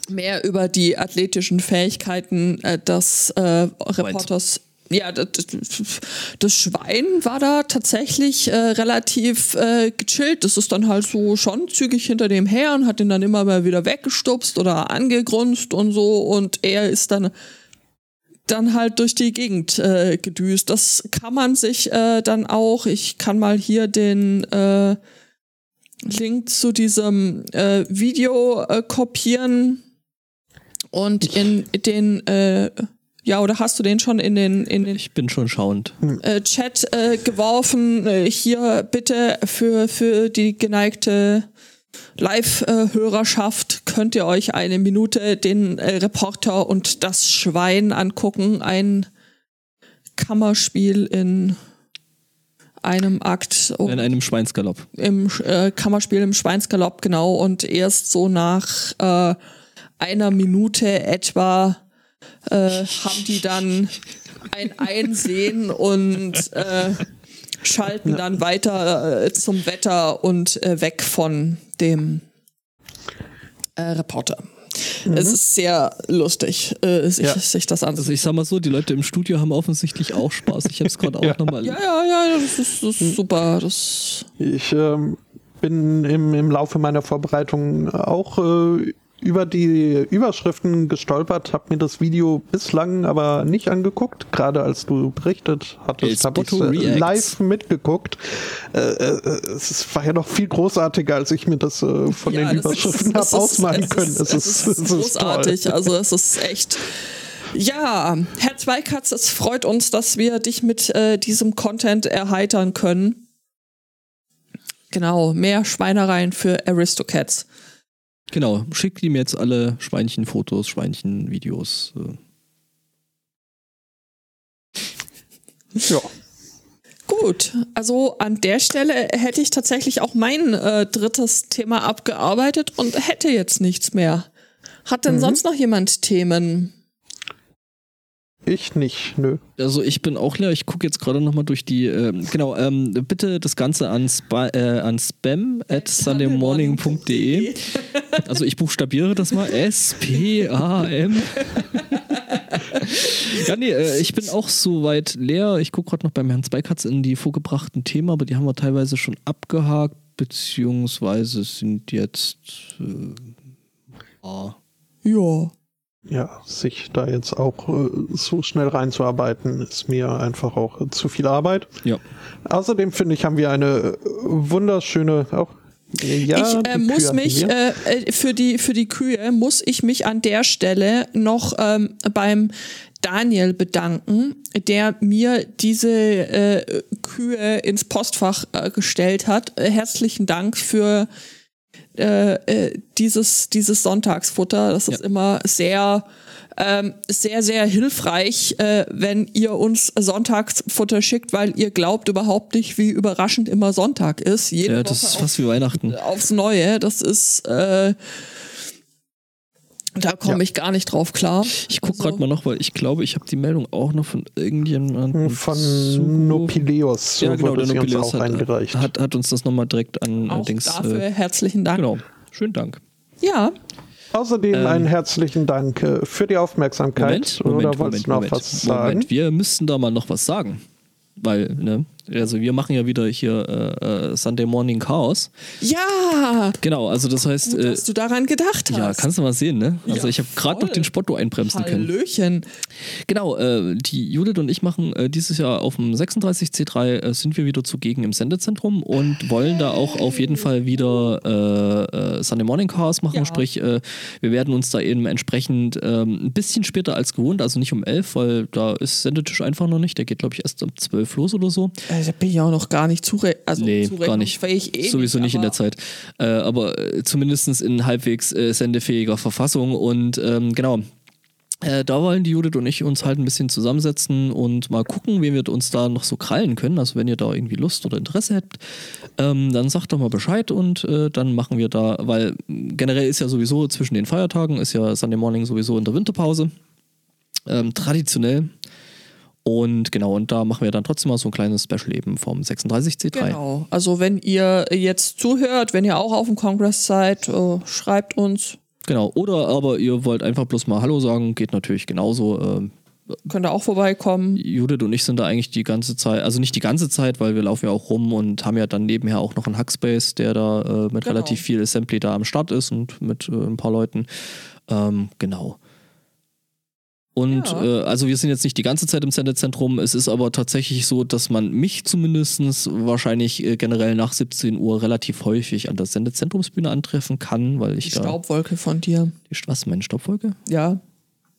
[SPEAKER 3] mehr über die athletischen Fähigkeiten äh, des äh, Reporters. Ja, das, das Schwein war da tatsächlich äh, relativ äh, gechillt. Das ist dann halt so schon zügig hinter dem her und hat ihn dann immer mal wieder weggestupst oder angegrunzt und so. Und er ist dann dann halt durch die Gegend äh, gedüst. Das kann man sich äh, dann auch, ich kann mal hier den äh, Link zu diesem äh, Video äh, kopieren und in den äh, ja, oder hast du den schon in den, in den
[SPEAKER 1] Ich bin schon schauend.
[SPEAKER 3] äh, Chat äh, geworfen? Äh, hier bitte für, für die geneigte Live-Hörerschaft könnt ihr euch eine Minute den äh, Reporter und das Schwein angucken. Ein Kammerspiel in einem Akt.
[SPEAKER 1] In einem Schweinsgalopp.
[SPEAKER 3] Im äh, Kammerspiel im Schweinsgalopp, genau. Und erst so nach äh, einer Minute etwa äh, haben die dann ein Einsehen und äh, schalten dann weiter äh, zum Wetter und äh, weg von dem äh, Reporter. Es ist sehr lustig, äh, sich,
[SPEAKER 2] Ja.
[SPEAKER 3] sich das
[SPEAKER 1] Also
[SPEAKER 3] anzusehen.
[SPEAKER 1] ich sag mal so, die Leute im Studio haben offensichtlich auch Spaß. Ich habe es gerade auch
[SPEAKER 2] Ja.
[SPEAKER 1] nochmal.
[SPEAKER 3] Ja, ja, ja, das ist, das ist super. Das
[SPEAKER 2] Ich ähm, bin im, im Laufe meiner Vorbereitung auch äh, über die Überschriften gestolpert, habe mir das Video bislang aber nicht angeguckt. Gerade als du berichtet hattest, habe ich äh, live mitgeguckt. Äh, äh, es war ja noch viel großartiger, als ich mir das äh, von
[SPEAKER 3] Ja,
[SPEAKER 2] den Überschriften habe ausmalen können.
[SPEAKER 3] Ist,
[SPEAKER 2] Es ist,
[SPEAKER 3] ist
[SPEAKER 2] es ist
[SPEAKER 3] großartig.
[SPEAKER 2] toll.
[SPEAKER 3] Also es ist echt. Ja, Herr Zweikatz, es freut uns, dass wir dich mit diesem Content erheitern können. Genau, mehr Schweinereien für Aristocats.
[SPEAKER 1] Genau, schickt ihm jetzt alle Schweinchenfotos, Schweinchenvideos. Äh.
[SPEAKER 2] Ja.
[SPEAKER 3] Gut, also an der Stelle hätte ich tatsächlich auch mein äh, drittes Thema abgearbeitet und hätte jetzt nichts mehr. Hat denn sonst noch jemand Themen?
[SPEAKER 2] Ich nicht, nö.
[SPEAKER 1] Also ich bin auch leer. Ich gucke jetzt gerade nochmal durch die. ähm, genau, ähm, bitte das Ganze an, spa äh, an spam at sundaymorning.de. Also ich buchstabiere das mal. S-P-A-M. ja, nee, äh, ich bin auch soweit leer. Ich gucke gerade noch beim Herrn Zweikatz in die vorgebrachten Themen, aber die haben wir teilweise schon abgehakt, beziehungsweise sind jetzt. Äh, ah.
[SPEAKER 3] Ja.
[SPEAKER 2] Ja, sich da jetzt auch äh, so schnell reinzuarbeiten, ist mir einfach auch äh, zu viel Arbeit.
[SPEAKER 1] Ja.
[SPEAKER 2] Außerdem finde ich, haben wir eine äh, wunderschöne, auch ja,
[SPEAKER 3] ich äh,
[SPEAKER 2] Kühe
[SPEAKER 3] muss
[SPEAKER 2] hatten
[SPEAKER 3] mich äh, äh, für die für die Kühe muss ich mich an der Stelle noch ähm, beim Daniel bedanken, der mir diese äh, Kühe ins Postfach äh, gestellt hat. Äh, herzlichen Dank für äh, äh, dieses dieses Sonntagsfutter. Das ist
[SPEAKER 1] Ja.
[SPEAKER 3] immer sehr ähm, sehr, sehr hilfreich, äh, wenn ihr uns Sonntagsfutter schickt, weil ihr glaubt überhaupt nicht, wie überraschend immer Sonntag ist. Jede
[SPEAKER 1] ja, das
[SPEAKER 3] Woche
[SPEAKER 1] ist
[SPEAKER 3] auf
[SPEAKER 1] fast wie Weihnachten.
[SPEAKER 3] aufs Neue. Das ist, äh, da komme
[SPEAKER 2] Ja.
[SPEAKER 3] ich gar nicht drauf klar.
[SPEAKER 1] Ich gucke
[SPEAKER 3] Also-
[SPEAKER 1] gerade mal noch, weil ich glaube, ich habe die Meldung auch noch von irgendjemandem.
[SPEAKER 2] von
[SPEAKER 1] zugerufen.
[SPEAKER 2] Nopileus
[SPEAKER 1] Ja, genau,
[SPEAKER 2] wurde
[SPEAKER 1] der
[SPEAKER 2] auch
[SPEAKER 1] hat,
[SPEAKER 2] eingereicht.
[SPEAKER 1] hat, hat uns das nochmal direkt an
[SPEAKER 3] Auch
[SPEAKER 1] Dings.
[SPEAKER 3] dafür
[SPEAKER 1] Äh,
[SPEAKER 3] herzlichen Dank.
[SPEAKER 1] genau. Schönen Dank.
[SPEAKER 3] Ja,
[SPEAKER 2] Außerdem
[SPEAKER 1] Ähm,
[SPEAKER 2] einen herzlichen Dank äh, für die Aufmerksamkeit.
[SPEAKER 1] Moment, Moment,
[SPEAKER 2] Oder wolltest
[SPEAKER 1] Moment,
[SPEAKER 2] du noch
[SPEAKER 1] Moment,
[SPEAKER 2] was sagen?
[SPEAKER 1] Moment. Wir müssten da mal noch was sagen. Weil, ne, also wir machen ja wieder hier äh, äh, Sunday Morning Chaos.
[SPEAKER 3] ja,
[SPEAKER 1] Genau, also das heißt,
[SPEAKER 3] gut,
[SPEAKER 1] äh,
[SPEAKER 3] dass du daran gedacht hast.
[SPEAKER 1] ja, kannst du mal sehen, ne? Also
[SPEAKER 3] Ja,
[SPEAKER 1] ich habe gerade noch den Spotto einbremsen können.
[SPEAKER 3] Hallöchen.
[SPEAKER 1] Genau, äh, die Judith und ich machen äh, dieses Jahr auf dem 36C3 äh, sind wir wieder zugegen im Sendezentrum und wollen da auch auf jeden Fall wieder Sunday Morning Chaos machen.
[SPEAKER 3] Ja.
[SPEAKER 1] Sprich, wir werden uns da eben entsprechend ähm, ein bisschen später als gewohnt, also nicht um 11, weil da ist Sendetisch einfach noch nicht. Der geht, glaube ich, erst um 12 los oder so.
[SPEAKER 3] Äh, da bin ich auch noch gar nicht zure also
[SPEAKER 1] Nee, gar nicht.
[SPEAKER 3] zurechnungsfähig eh
[SPEAKER 1] Sowieso nicht in
[SPEAKER 3] aber
[SPEAKER 1] der Zeit. Äh, aber äh, zumindest in halbwegs äh, sendefähiger Verfassung. Und ähm, genau. Äh, da wollen die Judith und ich uns halt ein bisschen zusammensetzen und mal gucken, wie wir uns da noch so krallen können. Also wenn ihr da irgendwie Lust oder Interesse habt, ähm, dann sagt doch mal Bescheid und äh, dann machen wir da, weil mh, generell ist ja sowieso zwischen den Feiertagen, ist ja Sunday Morning sowieso in der Winterpause. Ähm, traditionell. Und genau, und da machen wir dann trotzdem mal so ein kleines Special eben vom 36C3.
[SPEAKER 3] Genau. Also wenn ihr jetzt zuhört, wenn ihr auch auf dem Kongress seid, äh, schreibt uns.
[SPEAKER 1] Genau, oder aber ihr wollt einfach bloß mal Hallo sagen, geht natürlich genauso. Ähm,
[SPEAKER 3] Könnt ihr auch vorbeikommen.
[SPEAKER 1] Judith und ich sind da eigentlich die ganze Zeit, also nicht die ganze Zeit, weil wir laufen ja auch rum und haben ja dann nebenher auch noch einen Hackspace, der da äh, mit
[SPEAKER 3] Genau.
[SPEAKER 1] relativ viel Assembly da am Start ist und mit äh, ein paar Leuten. Ähm, genau. Und
[SPEAKER 3] Ja.
[SPEAKER 1] äh, also wir sind jetzt nicht die ganze Zeit im Sendezentrum, es ist aber tatsächlich so, dass man mich zumindest wahrscheinlich äh, generell nach 17 Uhr relativ häufig an der Sendezentrumsbühne antreffen kann, weil ich
[SPEAKER 3] Die
[SPEAKER 1] da.
[SPEAKER 3] Staubwolke von dir.
[SPEAKER 1] Die, was, meine Staubwolke?
[SPEAKER 3] Ja.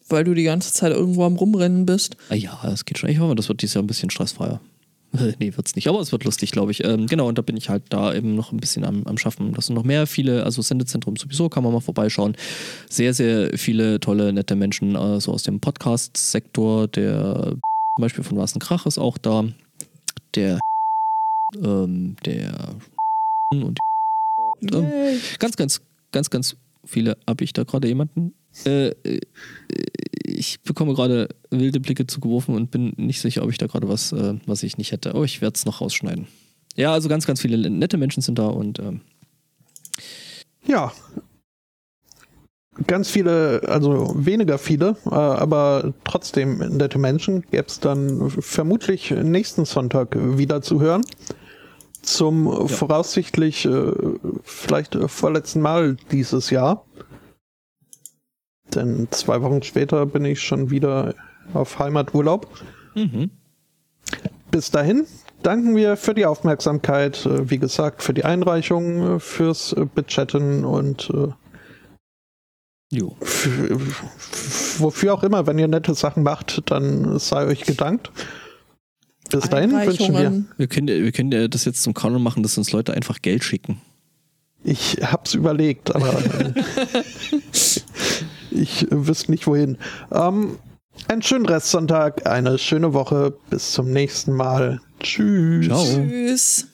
[SPEAKER 3] Weil du die ganze Zeit irgendwo am Rumrennen bist.
[SPEAKER 1] Ah ja, das geht schon. Ich hoffe, das wird dieses Jahr ein bisschen stressfreier. nee, wird's nicht, aber es wird lustig, glaube ich. Ähm, genau, und da bin ich halt da eben noch ein bisschen am, am Schaffen. Das sind noch mehr, viele, also Sendezentrum sowieso, kann man mal vorbeischauen. Sehr, sehr viele tolle, nette Menschen, äh, so aus dem Podcast-Sektor. Der zum Beispiel von Was ein Krach ist auch da. Der, ähm, der und Ähm, ganz, ganz, ganz, ganz viele. Habe ich da gerade jemanden? Äh, äh, ich bekomme gerade wilde Blicke zugeworfen und bin nicht sicher, ob ich da gerade was, äh, was ich nicht hätte. Aber ich werde es noch rausschneiden. Ja, also ganz, ganz viele nette Menschen sind da und ähm,
[SPEAKER 2] Ja. Ganz viele, also weniger viele, äh, aber trotzdem nette Menschen gäbe es dann vermutlich nächsten Sonntag wieder zu hören. Zum voraussichtlich äh, vielleicht vorletzten Mal dieses Jahr. Denn zwei Wochen später bin ich schon wieder auf Heimaturlaub.
[SPEAKER 1] mhm.
[SPEAKER 2] Bis dahin danken wir für die Aufmerksamkeit, äh, wie gesagt, für die Einreichung, äh, fürs äh, Bechatten und
[SPEAKER 1] jo.
[SPEAKER 2] wofür auch immer, wenn ihr nette Sachen macht, dann sei euch gedankt. Bis dahin wünschen wir.
[SPEAKER 1] Wir können, ja- wir können ja das jetzt zum Kanon machen, dass uns Leute einfach Geld schicken.
[SPEAKER 2] Ich hab's überlegt, aber ich äh, wüsste nicht wohin. Ähm, einen schönen Restsonntag, eine schöne Woche. Bis zum nächsten Mal. Tschüss.
[SPEAKER 1] Ciao.
[SPEAKER 3] Tschüss.